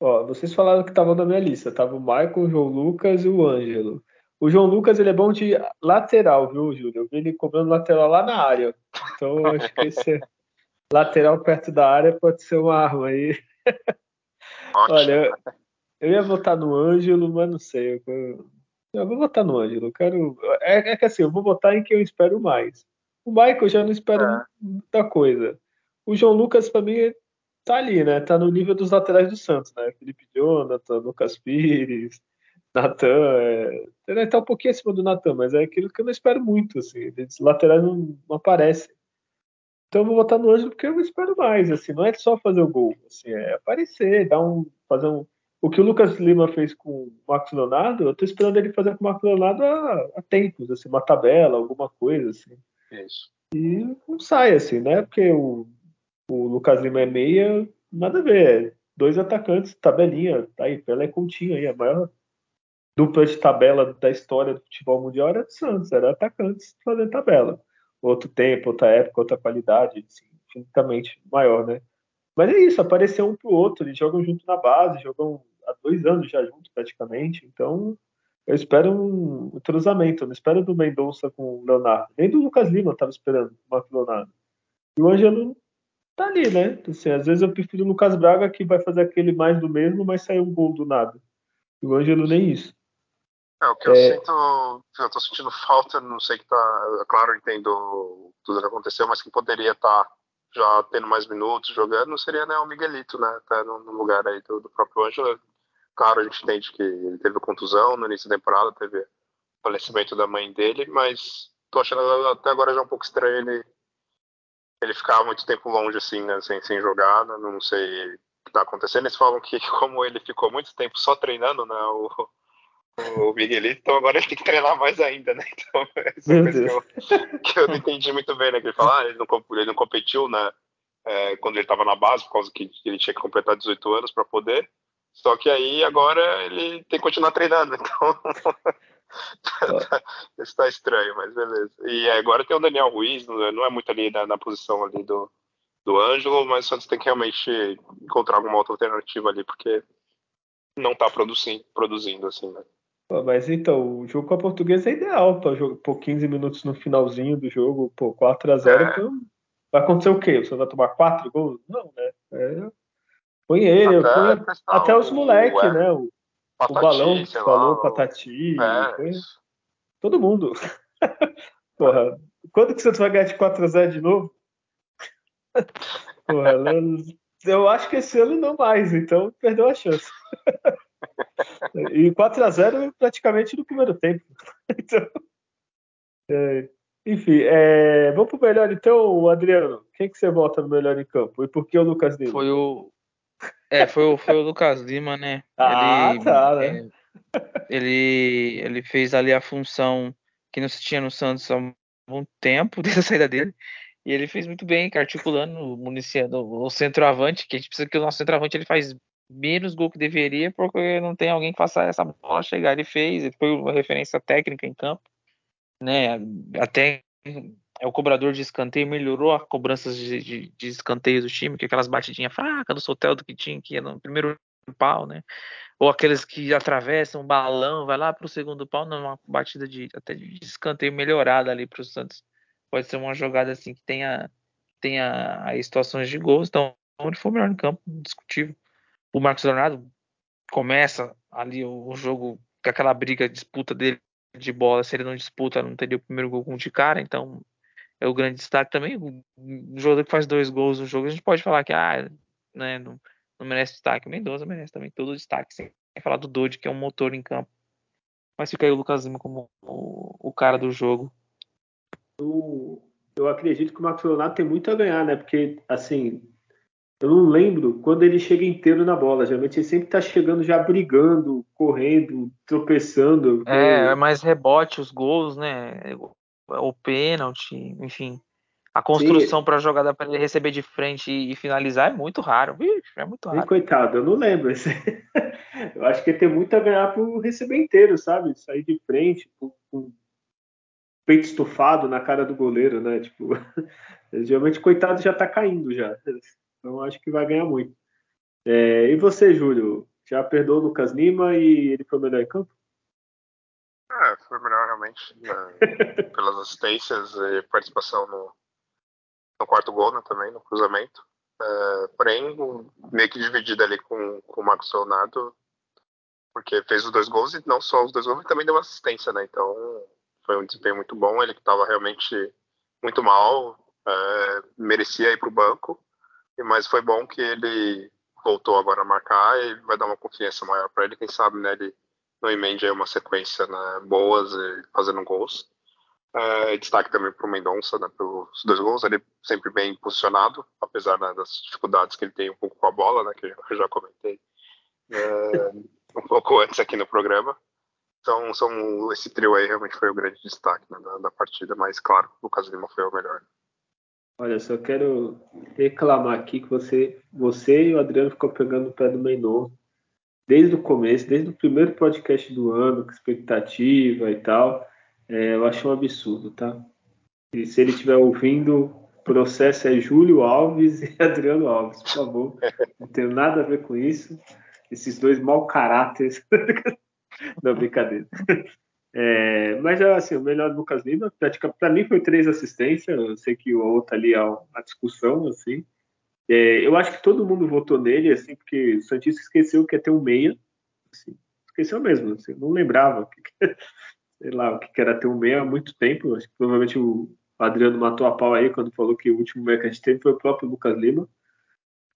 Ó, vocês falaram que estavam na minha lista, tava o Michael, o João Lucas e o Ângelo. O João Lucas ele é bom de lateral, viu, Júlio? Eu vi ele cobrando lateral lá na área. Então eu acho que esse lateral perto da área pode ser uma arma aí. Olha, eu ia votar no Ângelo, mas não sei. Eu, eu vou votar no Ângelo. Eu quero. É, é, que assim, eu vou votar em quem eu espero mais. O Michael já não espero é. muita coisa. O João Lucas, para mim, tá ali, né? Tá no nível dos laterais do Santos, né? Felipe Jonathan, Lucas Pires, Natan. É... Ele tá um pouquinho acima do Natan, mas é aquilo que eu não espero muito, assim. Os laterais não, não aparecem. Então eu vou votar no Ângelo porque eu espero mais, assim. Não é só fazer o gol, assim, é aparecer, dar um, fazer um o que o Lucas Lima fez com o Marcos Leonardo, eu tô esperando ele fazer com o Marcos Leonardo há, há tempos, assim, uma tabela, alguma coisa, assim. Isso. E não sai, assim, né? Porque o, o Lucas Lima é meia, nada a ver. Dois atacantes, tabelinha, tá aí, Pelé e Coutinho aí, a maior dupla de tabela da história do futebol mundial era do Santos, era atacantes fazendo tabela. Outro tempo, outra época, outra qualidade, assim, infinitamente maior, né? Mas é isso, apareceu um pro outro, eles jogam junto na base, jogam há dois anos já juntos praticamente, então eu espero um, cruzamento, eu não espero do Mendonça com o Leonardo, nem do Lucas Lima eu tava esperando o Marco Leonardo. E o Ângelo tá ali, né? Assim, às vezes eu prefiro o Lucas Braga que vai fazer aquele mais do mesmo, mas saiu um gol do nada. E o Ângelo nem isso. É, o que eu é... sinto, eu tô sentindo falta, não sei que tá, claro, entendo tudo que aconteceu, mas que poderia estar tá já tendo mais minutos jogando, seria né, o Miguelito, né, no, no lugar aí do, do próprio Ângelo. Claro, a gente entende que ele teve contusão no início da temporada, teve o falecimento da mãe dele, mas tô achando até agora já um pouco estranho ele, ele ficar muito tempo longe, assim, né, sem, sem jogar, né, não sei o que tá acontecendo. Eles falam que como ele ficou muito tempo só treinando, né, o, o Miguelito, então agora ele tem que treinar mais ainda, né? Então, essa é coisa que eu, que eu, não entendi muito bem, né? Que ele fala, ah, ele, não, ele não competiu né, é, quando ele estava na base, por causa que ele tinha que completar 18 anos para poder. Só que aí agora ele tem que continuar treinando, então. Isso tá estranho, mas beleza. E agora tem o Daniel Ruiz, não é muito ali na, na posição ali do, do Ângelo, mas o Santos tem que realmente encontrar alguma outra alternativa ali, porque não tá produzindo, produzindo assim, né? Mas então, o jogo com a portuguesa é ideal para pôr 15 minutos no finalzinho do jogo, pô, 4x0. É. Então, vai acontecer o quê? Você vai tomar 4 gols? Não, né? É, põe ele, até, põe, até os moleques, né? O, Patati, o balão que falou, lá, Patati, é, põe, todo mundo. Porra, quando que você vai ganhar de 4x0 de novo? Porra, eu acho que esse ano não mais, então perdeu a chance. E 4 a 0 praticamente no primeiro tempo. Então, é, enfim, é, vamos pro melhor então, Adriano. Quem que você vota no melhor em campo? E por que o Lucas Lima? Foi o. É, foi o, foi o Lucas Lima, né? Ah, ele, tá, né? É, ele, ele fez ali a função que não se tinha no Santos há um tempo, desde a saída dele. E ele fez muito bem, articulando, municiando o centroavante, que a gente precisa que o nosso centroavante ele faz menos gol que deveria, porque não tem alguém que faça essa bola chegar. Ele fez, ele foi uma referência técnica em campo, né? Até é o cobrador de escanteio melhorou a cobranças de, de, de escanteio do time, que aquelas batidinhas fracas do Soteldo que tinha que ia no primeiro pau, né? Ou aqueles que atravessam o balão, vai lá para o segundo pau, não, uma batida de até de escanteio melhorada ali para o Santos. Pode ser uma jogada assim que tenha tenha aí situações de gols, então ele foi o melhor em campo, discutível o Marcos Leonardo começa ali o, jogo com aquela briga, disputa dele de bola, se ele não disputa, não teria o primeiro gol com de cara, então é o grande destaque também. O jogador que faz dois gols no jogo, a gente pode falar que ah, né, não, não merece destaque. O Mendoza merece também todo o destaque, sem falar do Dodge, que é um motor em campo. Mas fica aí o Lucas Lima como o, o cara do jogo. Eu, eu acredito que o Marcos Leonardo tem muito a ganhar, né? Porque, assim, eu não lembro quando ele chega inteiro na bola. Geralmente ele sempre está chegando já brigando, correndo, tropeçando. É, é mais rebote, os gols, né? O pênalti, enfim. A construção para a jogada para ele receber de frente e finalizar é muito raro. Vixe, é muito raro. E, coitado, eu não lembro. eu acho que tem muito a ganhar por receber inteiro, sabe? Sair de frente, com, com peito estufado na cara do goleiro, né? Tipo, geralmente coitado já está caindo já. Então acho que vai ganhar muito. É, e você, Júlio? Já perdoou o Lucas Lima e ele foi o melhor em campo? É, foi melhor realmente né, pelas assistências e participação no, no quarto gol né, também, no cruzamento. É, porém, meio que dividido ali com, com o Marcos Leonardo, porque fez os dois gols e não só os dois gols, mas também deu assistência, né? Então foi um desempenho muito bom. Ele que estava realmente muito mal, é, merecia ir para o banco mas foi bom que ele voltou agora a marcar e vai dar uma confiança maior para ele. Quem sabe, né, ele não emende aí uma sequência né, boas e fazendo gols. É, destaque também para o Mendonça, né, pelos dois gols, ele sempre bem posicionado, apesar né, das dificuldades que ele tem um pouco com a bola, né, que eu já comentei é, um pouco antes aqui no programa. Então, são, esse trio aí realmente foi o grande destaque né, da, da partida, mas claro, o Lucas Lima foi o melhor. Olha, só quero reclamar aqui que você, você e o Adriano ficou pegando o pé do Mendonça desde o começo, desde o primeiro podcast do ano, com expectativa e tal. É, eu acho um absurdo, tá? E se ele estiver ouvindo, o processo é Júlio Alves e Adriano Alves, por favor. Não tenho nada a ver com isso. Esses dois mau caráteres. Não, brincadeira. É, mas assim, o melhor do Lucas Lima, para mim foi três assistências. Eu sei que o outro ali é uma discussão, assim. É, eu acho que todo mundo votou nele, assim, porque o Santista esqueceu que ia ter um meia. Assim, esqueceu mesmo, assim, não lembrava que, sei lá, o que era ter um meia há muito tempo. Acho que provavelmente o Adriano matou a pau aí quando falou que o último meia que a gente teve foi o próprio Lucas Lima.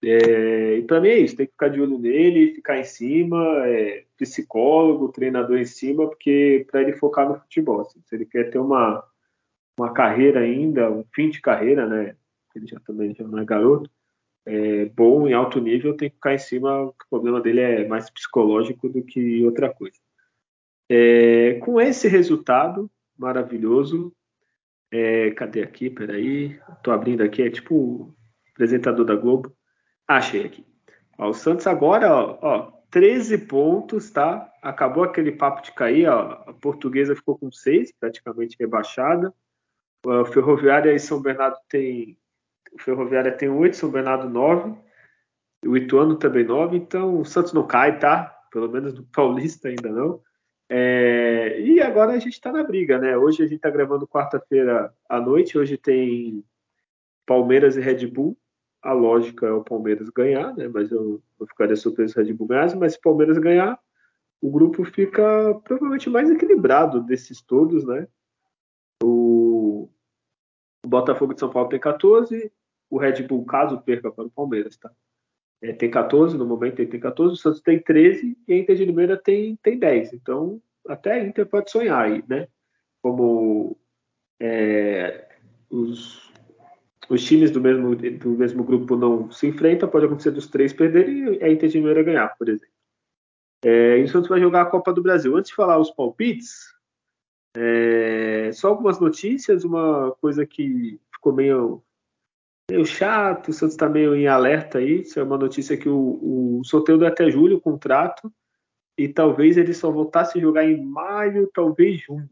É, e para mim é isso, tem que ficar de olho nele, ficar em cima, é, psicólogo, treinador em cima, porque para ele focar no futebol. Assim, se ele quer ter uma, uma carreira ainda, um fim de carreira, né? Ele já também já não é garoto, é, bom em alto nível, tem que ficar em cima. O problema dele é mais psicológico do que outra coisa. É, com esse resultado maravilhoso, é, cadê aqui? Peraí, tô abrindo aqui, é tipo o apresentador da Globo. Achei aqui. Ó, o Santos agora, ó, ó, 13 pontos, tá? Acabou aquele papo de cair, ó. A portuguesa ficou com 6, praticamente rebaixada. A Ferroviária e São Bernardo tem. O Ferroviária tem 8, São Bernardo 9. O Ituano também 9. Então o Santos não cai, tá? Pelo menos no Paulista ainda não. É, e agora a gente está na briga, né? Hoje a gente está gravando quarta-feira à noite. Hoje tem Palmeiras e Red Bull a lógica é o Palmeiras ganhar, né? Mas eu, eu ficaria surpreso se o Red Bull ganhasse, mas se o Palmeiras ganhar, o grupo fica provavelmente mais equilibrado desses todos, né? O, o Botafogo de São Paulo tem 14, o Red Bull, caso perca para o Palmeiras, tá? É, tem 14, no momento ele tem 14, o Santos tem 13 e a Inter de Limeira tem, tem 10. Então, até a Inter pode sonhar aí, né? Como é, os, os times do mesmo, do mesmo grupo não se enfrentam, pode acontecer dos três perderem e a Inter de Mineira ganhar, por exemplo. É, e o Santos vai jogar a Copa do Brasil. Antes de falar os palpites, é, só algumas notícias, uma coisa que ficou meio, meio chato, o Santos está meio em alerta aí, isso é uma notícia que o, o sorteio deu até julho o contrato, e talvez ele só voltasse a jogar em maio, talvez junho.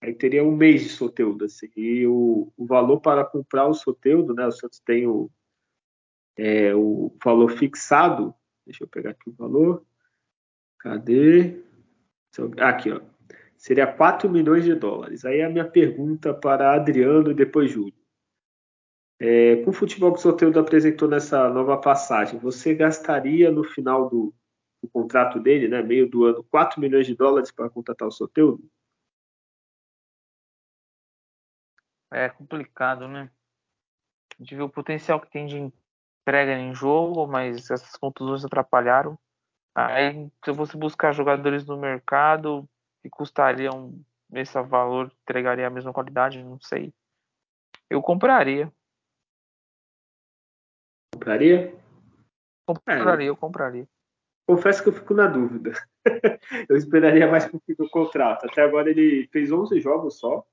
Aí teria um mês de Soteudo, assim. E o, o valor para comprar o Soteudo, né? O Santos tem o, é, o valor fixado. Deixa eu pegar aqui o valor. Cadê? Aqui, ó. Seria 4 milhões de dólares. Aí a minha pergunta para Adriano e depois Júlio. É, com o futebol que o Soteudo apresentou nessa nova passagem, você gastaria no final do, do contrato dele, né, meio do ano, 4 milhões de dólares para contratar o Soteudo? é complicado, né? A gente viu o potencial que tem de entrega em jogo, mas essas contusões atrapalharam. Aí, se fosse buscar jogadores no mercado que custariam esse valor, entregaria a mesma qualidade, não sei. Eu compraria. Compraria? Compraria, é. eu compraria. Confesso que eu fico na dúvida. eu esperaria mais pro fim do contrato. Até agora ele fez 11 jogos só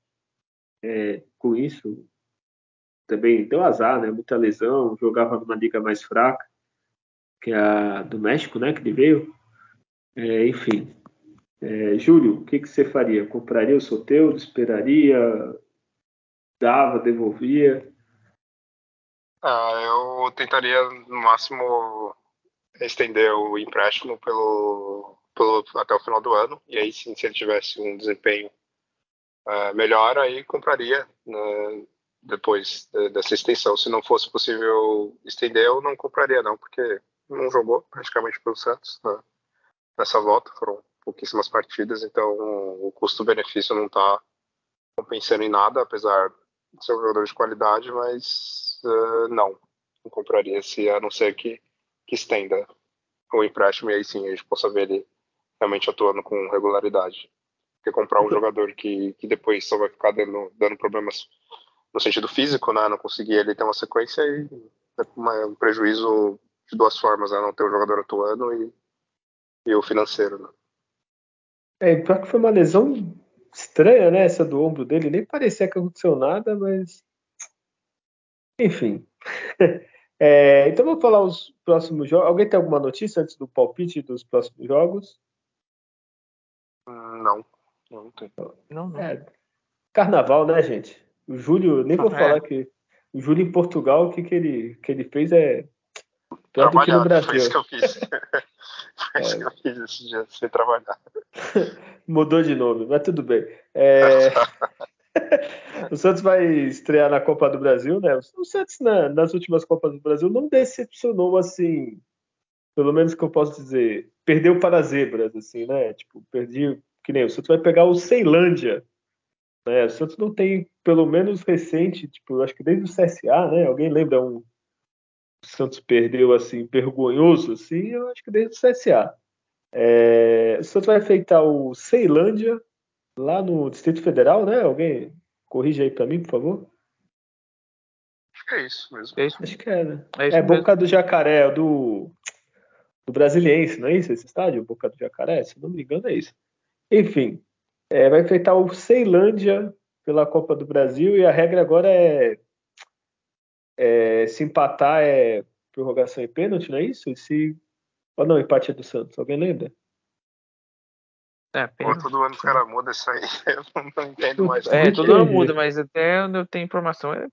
é, com isso também deu azar, né? Muita lesão, jogava numa liga mais fraca, que é a do México, né? Que ele veio. É, enfim. É, Júlio, o que, que você faria? Compraria o Soteudo? Esperaria? Dava? Devolvia? Ah, eu tentaria no máximo estender o empréstimo pelo, pelo até o final do ano e aí sim, se ele tivesse um desempenho uh, melhor, aí compraria né, depois dessa extensão. Se não fosse possível estender, eu não compraria não, porque não jogou praticamente pelo Santos né, nessa volta, foram pouquíssimas partidas, então o custo-benefício não está compensando em nada, apesar de ser um jogador de qualidade, mas uh, não, não compraria, se a não ser que, que estenda o empréstimo e aí sim a gente possa ver ele realmente atuando com regularidade que comprar um jogador que, que depois só vai ficar dando, dando problemas no sentido físico, né? Não conseguir ele ter uma sequência e é uma, um prejuízo de duas formas, né? Não ter o jogador atuando e, e o financeiro, né? É, pior que foi uma lesão estranha, né? Essa do ombro dele. Nem parecia que aconteceu nada, mas. Enfim. É, então vamos falar os próximos jogos. Alguém tem alguma notícia antes do palpite dos próximos jogos? Não. Não tem. Não, não. É, carnaval, né, gente? O Júlio, nem vou ah, falar é. que o Júlio em Portugal, o que, que, ele, que ele fez é pior do que no Brasil. Foi isso que eu fiz. foi isso que eu fiz esse dia, sem trabalhar. Mudou de nome, mas tudo bem. É... o Santos vai estrear na Copa do Brasil, né? O Santos na, nas últimas Copas do Brasil não decepcionou assim pelo menos que eu posso dizer, perdeu para zebras, assim, né? Tipo, perdi, que nem o Santos vai pegar o Ceilândia, né? O Santos não tem, pelo menos recente, tipo, acho que desde o CSA, né? Alguém lembra um o Santos perdeu assim, vergonhoso, assim, eu acho que desde o CSA. É, o Santos vai enfrentar o Ceilândia, lá no Distrito Federal, né? Alguém corrige aí para mim, por favor. Acho que é isso mesmo. É isso. Acho que é, né? É, é Boca mesmo. do Jacaré, do, do Brasiliense, não é isso esse estádio? Boca do Jacaré? Se não me engano, é isso. Enfim, é, vai enfrentar o Ceilândia pela Copa do Brasil e a regra agora é, é se empatar é prorrogação e pênalti, não é isso? E se. Ou oh, não, empate é do Santos, alguém lembra? É, todo ano o cara muda isso aí. Eu não entendo mais. É, todo ano muda, mas até onde eu tenho informação é.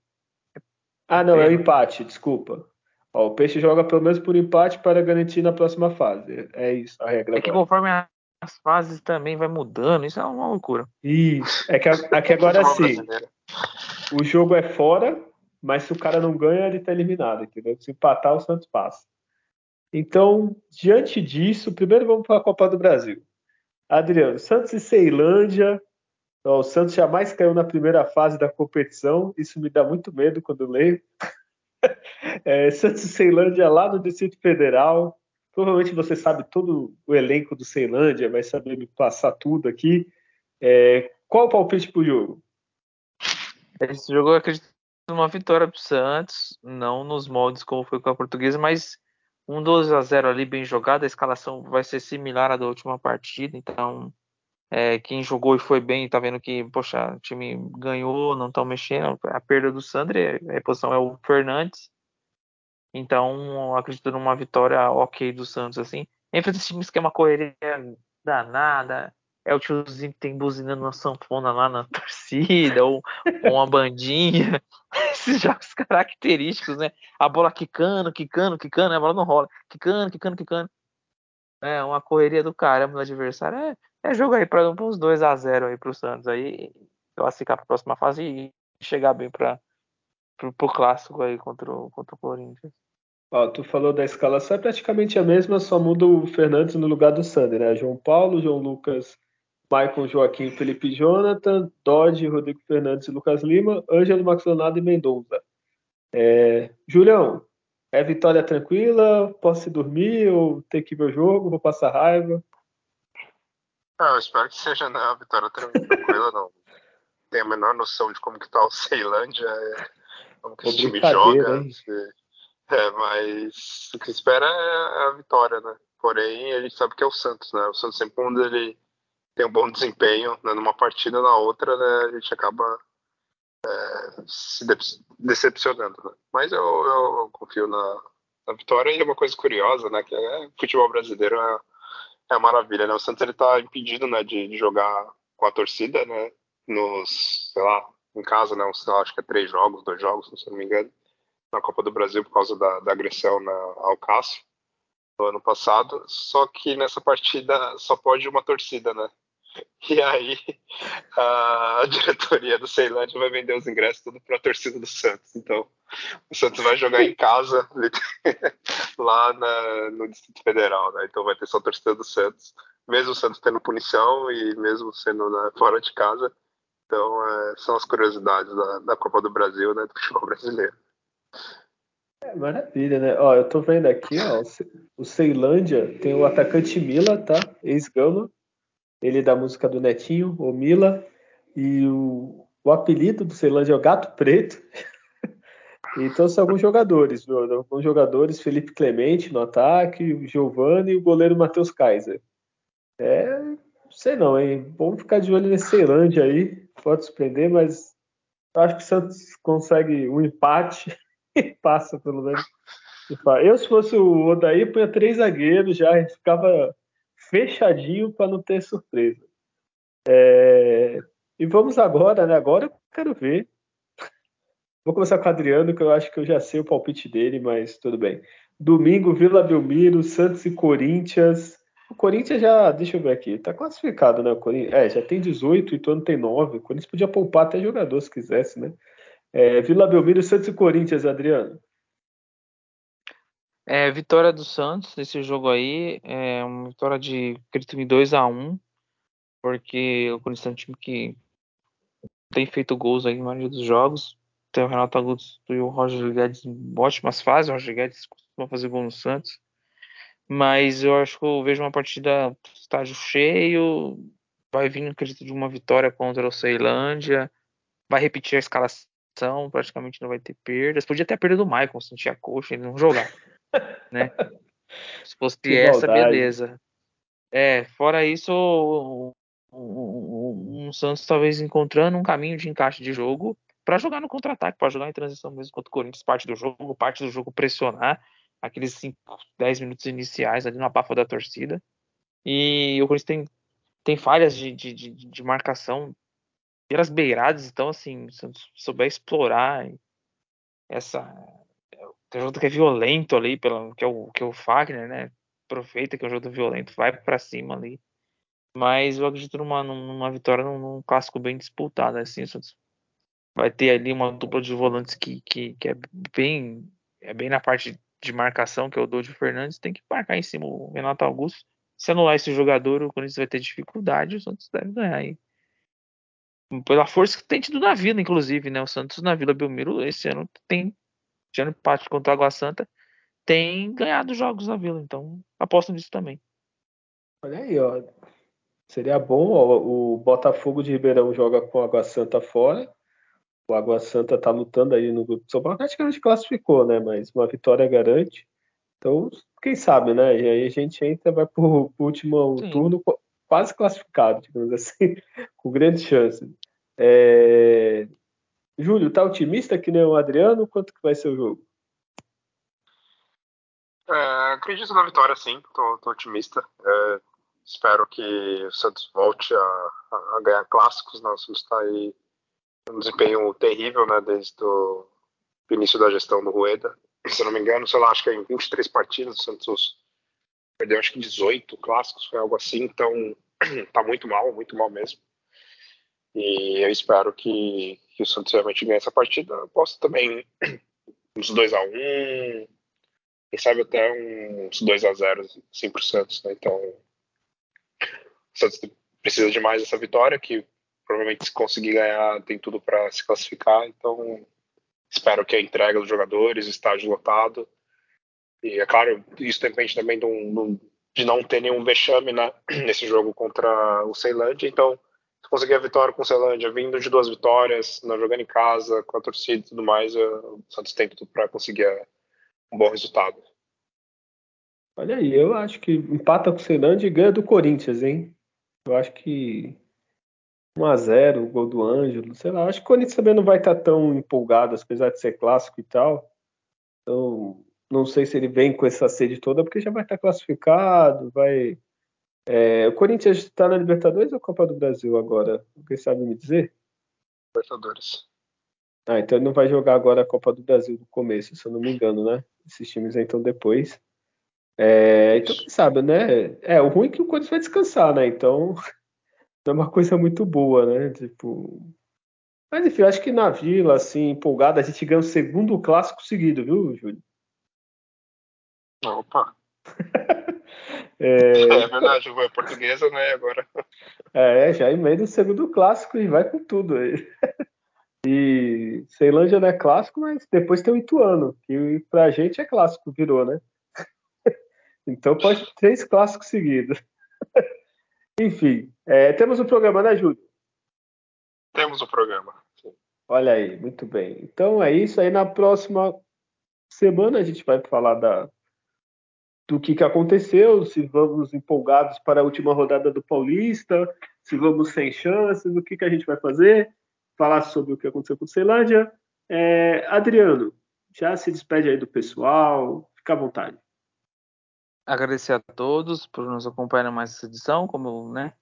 Ah, não, é o empate, desculpa. Ó, o Peixe joga pelo menos por empate para garantir na próxima fase. É isso a regra. É que conforme as fases também vai mudando, isso é uma loucura. Isso. É que aqui agora é assim. O jogo é fora, mas se o cara não ganha, ele está eliminado, entendeu? Se empatar, o Santos passa. Então, diante disso, primeiro vamos para a Copa do Brasil. Adriano, Santos e Ceilândia. o Santos jamais caiu na primeira fase da competição. Isso me dá muito medo quando leio. é, Santos e Ceilândia lá no Distrito Federal. Provavelmente você sabe todo o elenco do Ceilândia, vai saber me passar tudo aqui. É, qual o palpite para o jogo? Esse jogo eu acredito numa vitória para o Santos, não nos moldes como foi com a portuguesa, mas um 12 a 0 ali bem jogado, a escalação vai ser similar à da última partida, então é, quem jogou e foi bem, tá vendo que, poxa, o time ganhou, não estão mexendo, a perda do Sandri, a reposição é o Fernandes, então acredito numa vitória ok do Santos, assim, enfrenta esse time que é uma correria danada, é o tiozinho que tem buzinando uma sanfona lá na torcida, ou, ou uma bandinha. Esses jogos característicos, né? A bola quicando, quicando, quicando, a bola não rola. Quicando, quicando, quicando. É uma correria do caramba no adversário. É, é jogo aí para uns 2 a 0 aí pro Santos. Aí classificar para a próxima fase e chegar bem para pro clássico aí contra o, contra o Corinthians. Ó, tu falou da escalação, é praticamente a mesma, só muda o Fernandes no lugar do Sander, né? João Paulo, João Lucas Maicon Joaquim, Felipe Jonathan, Dodge, Rodrigo Fernandes e Lucas Lima, Ângelo Maxonado e Mendonça. É, Julião, é vitória tranquila? Posso dormir ou ter que ver o jogo? Vou passar raiva? Ah, eu espero que seja né, uma vitória tranquila, não. Tenho a menor noção de como que tá o Ceilândia, é, como que esse time joga. É, mas o que se espera é a vitória, né? Porém, a gente sabe que é o Santos, né? O Santos sempre quando ele tem um bom desempenho né, numa partida na outra, né, a gente acaba é, se decepcionando. Né? Mas eu, eu, confio na, na, vitória e uma coisa curiosa, né, que é futebol brasileiro é, é maravilha, né? O Santos está impedido, né, de, de, jogar com a torcida, né, nos, sei lá, em casa, né, uns, acho que é três jogos, dois jogos, se não me engano, na Copa do Brasil por causa da, da agressão na, ao Cássio no ano passado, só que nessa partida só pode uma torcida, né? E aí a diretoria do Ceilândia vai vender os ingressos tudo para a torcida do Santos. Então o Santos vai jogar em casa lá na, no Distrito Federal, né? Então vai ter só a torcida do Santos, mesmo o Santos tendo punição e mesmo sendo né, fora de casa. Então é, são as curiosidades da, da, Copa do Brasil, né, do futebol brasileiro. É maravilha, né? Ó, eu tô vendo aqui, ó, o Ceilândia tem o atacante Mila, tá? Ex-Gama ele é da música do Netinho, o Mila, e o, o apelido do Ceilândia é o Gato Preto. então são alguns jogadores, alguns jogadores, Felipe Clemente no ataque, o Giovanni e o goleiro Matheus Kaiser. É, sei não, hein? Vamos ficar de olho nesse Ceilândia aí, pode surpreender, mas acho que o Santos consegue um empate e passa pelo menos. Eu, se fosse o Odaí, punha três zagueiros já, a gente ficava fechadinho para não ter surpresa. É... E vamos agora, né? Agora eu quero ver. Vou começar com o Adriano, que eu acho que eu já sei o palpite dele, mas tudo bem. Domingo, Vila Belmiro, Santos e Corinthians. O Corinthians já, deixa eu ver aqui, tá classificado, né? O Corinthians, é, já tem 18, o Ituano tem 9. O Corinthians podia poupar até jogador se quisesse, né? É, Vila Belmiro, Santos e Corinthians, Adriano. É, vitória do Santos nesse jogo aí, é uma vitória de acredito em 2 a 1 porque o Corinthians é um time que tem feito gols aí em maioria dos jogos. Tem o Renato Augusto e o Roger Guedes em ótimas fases. O Roger Guedes costuma fazer gol no Santos. Mas eu acho que eu vejo uma partida estágio cheio. Vai vir, acredito, de uma vitória contra o Ceilândia. Vai repetir a escalação, praticamente não vai ter perdas. Podia ter a perda do Michael, sentir a coxa, ele não jogar. Né? Se fosse que essa, maldade. beleza. É, fora isso, um, Santos talvez encontrando um caminho de encaixe de jogo para jogar no contra-ataque, para jogar em transição mesmo contra o Corinthians, parte do jogo, parte do jogo pressionar aqueles 5, 10 minutos iniciais ali na abafa da torcida. E o Corinthians tem, tem falhas de, de, de, de marcação pelas beiradas, então assim, se souber explorar essa tem um jogo que é violento ali, pelo, que, é o, que é o Fagner, né? Aproveita que é um jogo violento, vai para cima ali. Mas eu acredito numa, numa vitória num, num clássico bem disputado, assim, vai ter ali uma dupla de volantes que, que, que é bem é bem na parte de marcação, que é o Doide Fernandes, tem que marcar em cima o Renato Augusto. Se anular esse jogador, o Corinthians vai ter dificuldade, o Santos deve ganhar aí. Pela força que tem tido na Vila, inclusive, né? O Santos na Vila Belmiro esse ano tem tirando empate contra a Água Santa, tem ganhado jogos na Vila. Então, aposto nisso também. Olha aí, ó. Seria bom, ó, o Botafogo de Ribeirão joga com a Água Santa fora. O Água Santa tá lutando aí no grupo de São Paulo, praticamente classificou, né? Mas uma vitória garante. Então, quem sabe, né? E aí a gente entra, vai pro, pro último Sim. turno quase classificado, digamos assim, com grandes chances. É... Júlio, tá otimista que nem o Adriano? Quanto que vai ser o jogo? É, acredito na vitória, sim. Tô, tô otimista. É, espero que o Santos volte a, a, ganhar clássicos. Né? O Santos está aí um desempenho terrível, né? Desde o início da gestão do Rueda. Se não me engano, sei lá, acho que é em 23 partidas o Santos perdeu acho que 18 clássicos, foi algo assim. Então tá muito mal, muito mal mesmo. E eu espero que, que o Santos realmente ganhe essa partida. Posso também uns 2x1, um, quem sabe até uns 2x0 assim, pro Santos. Né? Então, o Santos precisa de mais essa vitória, que provavelmente se conseguir ganhar tem tudo para se classificar. Então, espero que a entrega dos jogadores, estágio lotado. E é claro, isso depende também de, um, de não ter nenhum vexame né, nesse jogo contra o Ceilândia. Então, conseguir a vitória com o Celândia, vindo de duas vitórias, jogando em casa, com a torcida e tudo mais, o Santos tem tudo para conseguir um bom resultado. Olha aí, eu acho que empata com o Celândia e ganha do Corinthians, hein? Eu acho que 1x0, o gol do Ângelo, sei lá. Acho que o Corinthians também não vai estar tão empolgado, apesar de ser clássico e tal. Então, não sei se ele vem com essa sede toda, porque já vai estar classificado, vai é, o Corinthians está na Libertadores ou Copa do Brasil agora? Alguém sabe me dizer? Libertadores. Ah, então ele não vai jogar agora a Copa do Brasil do começo, se eu não me engano, né? Esses times então depois. É, então, quem sabe, né? É, o ruim é que o Corinthians vai descansar, né? Então, não é uma coisa muito boa, né? Tipo. Mas enfim, acho que na vila, assim, empolgada, a gente ganha o segundo clássico seguido, viu, Júlio? Opa! É, é verdade, a portuguesa, né? Agora. É, já emenda o segundo clássico e vai com tudo aí. E Ceilândia não é clássico, mas depois tem o Ituano, que pra gente é clássico, virou, né? Então pode ter três clássicos seguidos. Enfim, é, temos o um programa, né, Júlio? Temos o um programa. Sim. Olha aí, muito bem. Então é isso aí. Na próxima semana a gente vai falar da do que, que aconteceu, se vamos empolgados para a última rodada do Paulista, se vamos sem chances, o que, que a gente vai fazer, falar sobre o que aconteceu com o Ceilândia. É, Adriano, já se despede aí do pessoal, fica à vontade. Agradecer a todos por nos acompanhar mais essa edição, como né,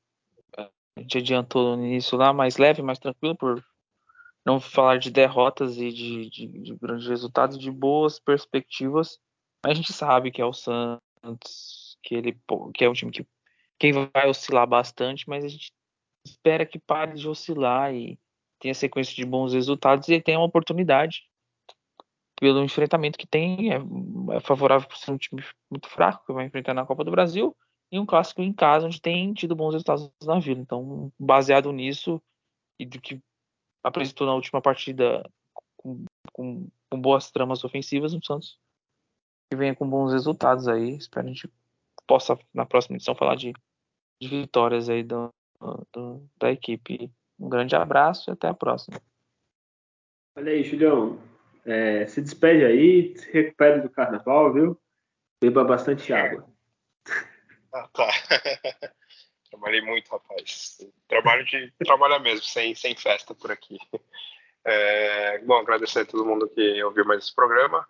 a gente adiantou no início lá, mais leve, mais tranquilo, por não falar de derrotas e de, de, de grandes resultados, de boas perspectivas a gente sabe que é o Santos, que ele que é um time que quem vai oscilar bastante, mas a gente espera que pare de oscilar e tenha sequência de bons resultados e tenha uma oportunidade pelo enfrentamento que tem, é, é favorável para ser um time muito fraco que vai enfrentar na Copa do Brasil e um clássico em casa onde tem tido bons resultados na Vila. Então, baseado nisso e do que apresentou na última partida com, com, com boas tramas ofensivas, o Santos que venha com bons resultados aí. Espero que a gente possa na próxima edição falar de, de vitórias aí do, do, da equipe. Um grande abraço e até a próxima. Olha aí, Julião. É, se despede aí, se recupere do carnaval, viu? Beba bastante água. Ah, tá. Trabalhei muito, rapaz. Trabalho de trabalhar mesmo, sem, sem festa por aqui. É, bom, agradecer a todo mundo que ouviu mais esse programa.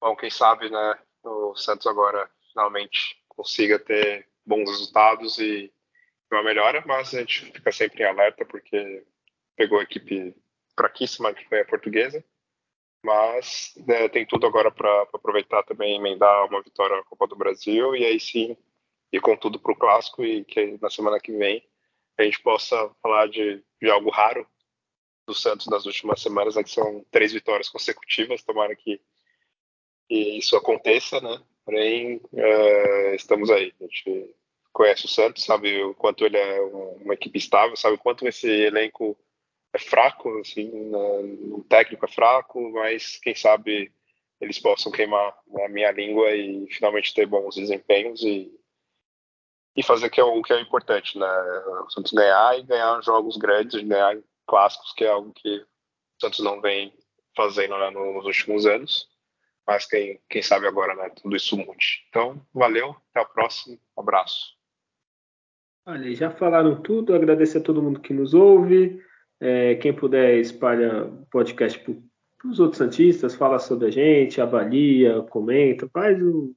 Bom, quem sabe, né, o Santos agora finalmente consiga ter bons resultados e uma melhora, mas a gente fica sempre em alerta porque pegou a equipe fraquíssima que foi a portuguesa, mas né, tem tudo agora para aproveitar também, emendar uma vitória na Copa do Brasil e aí sim ir com tudo para o clássico e que na semana que vem a gente possa falar de, de algo raro do Santos nas últimas semanas, né, que são três vitórias consecutivas, tomara que, que isso aconteça, né? Porém, uh, estamos aí. A gente conhece o Santos, sabe o quanto ele é uma equipe estável, sabe o quanto esse elenco é fraco, assim, o técnico é fraco, mas quem sabe eles possam queimar a minha língua e finalmente ter bons desempenhos e, e fazer que é o que é importante, né? O Santos ganhar e ganhar jogos grandes, ganhar clássicos, que é algo que o Santos não vem fazendo né, nos últimos anos. Mas quem, quem sabe agora, né? Tudo isso mude. Então, valeu, até o próximo, um abraço. Olha, já falaram tudo, agradecer a todo mundo que nos ouve. É, quem puder espalha o podcast para os outros Santistas, fala sobre a gente, avalia, comenta, faz o,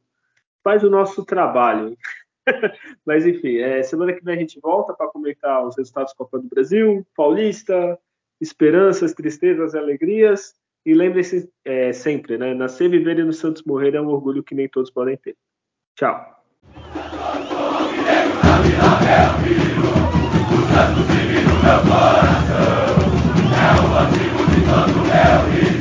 faz o nosso trabalho. Mas enfim, é, semana que vem a gente volta para comentar os resultados da Copa do Brasil, Paulista, esperanças, tristezas, alegrias. E lembre-se é, sempre, né? Nascer, viver e no Santos morrer é um orgulho que nem todos podem ter. Tchau. É o antigo de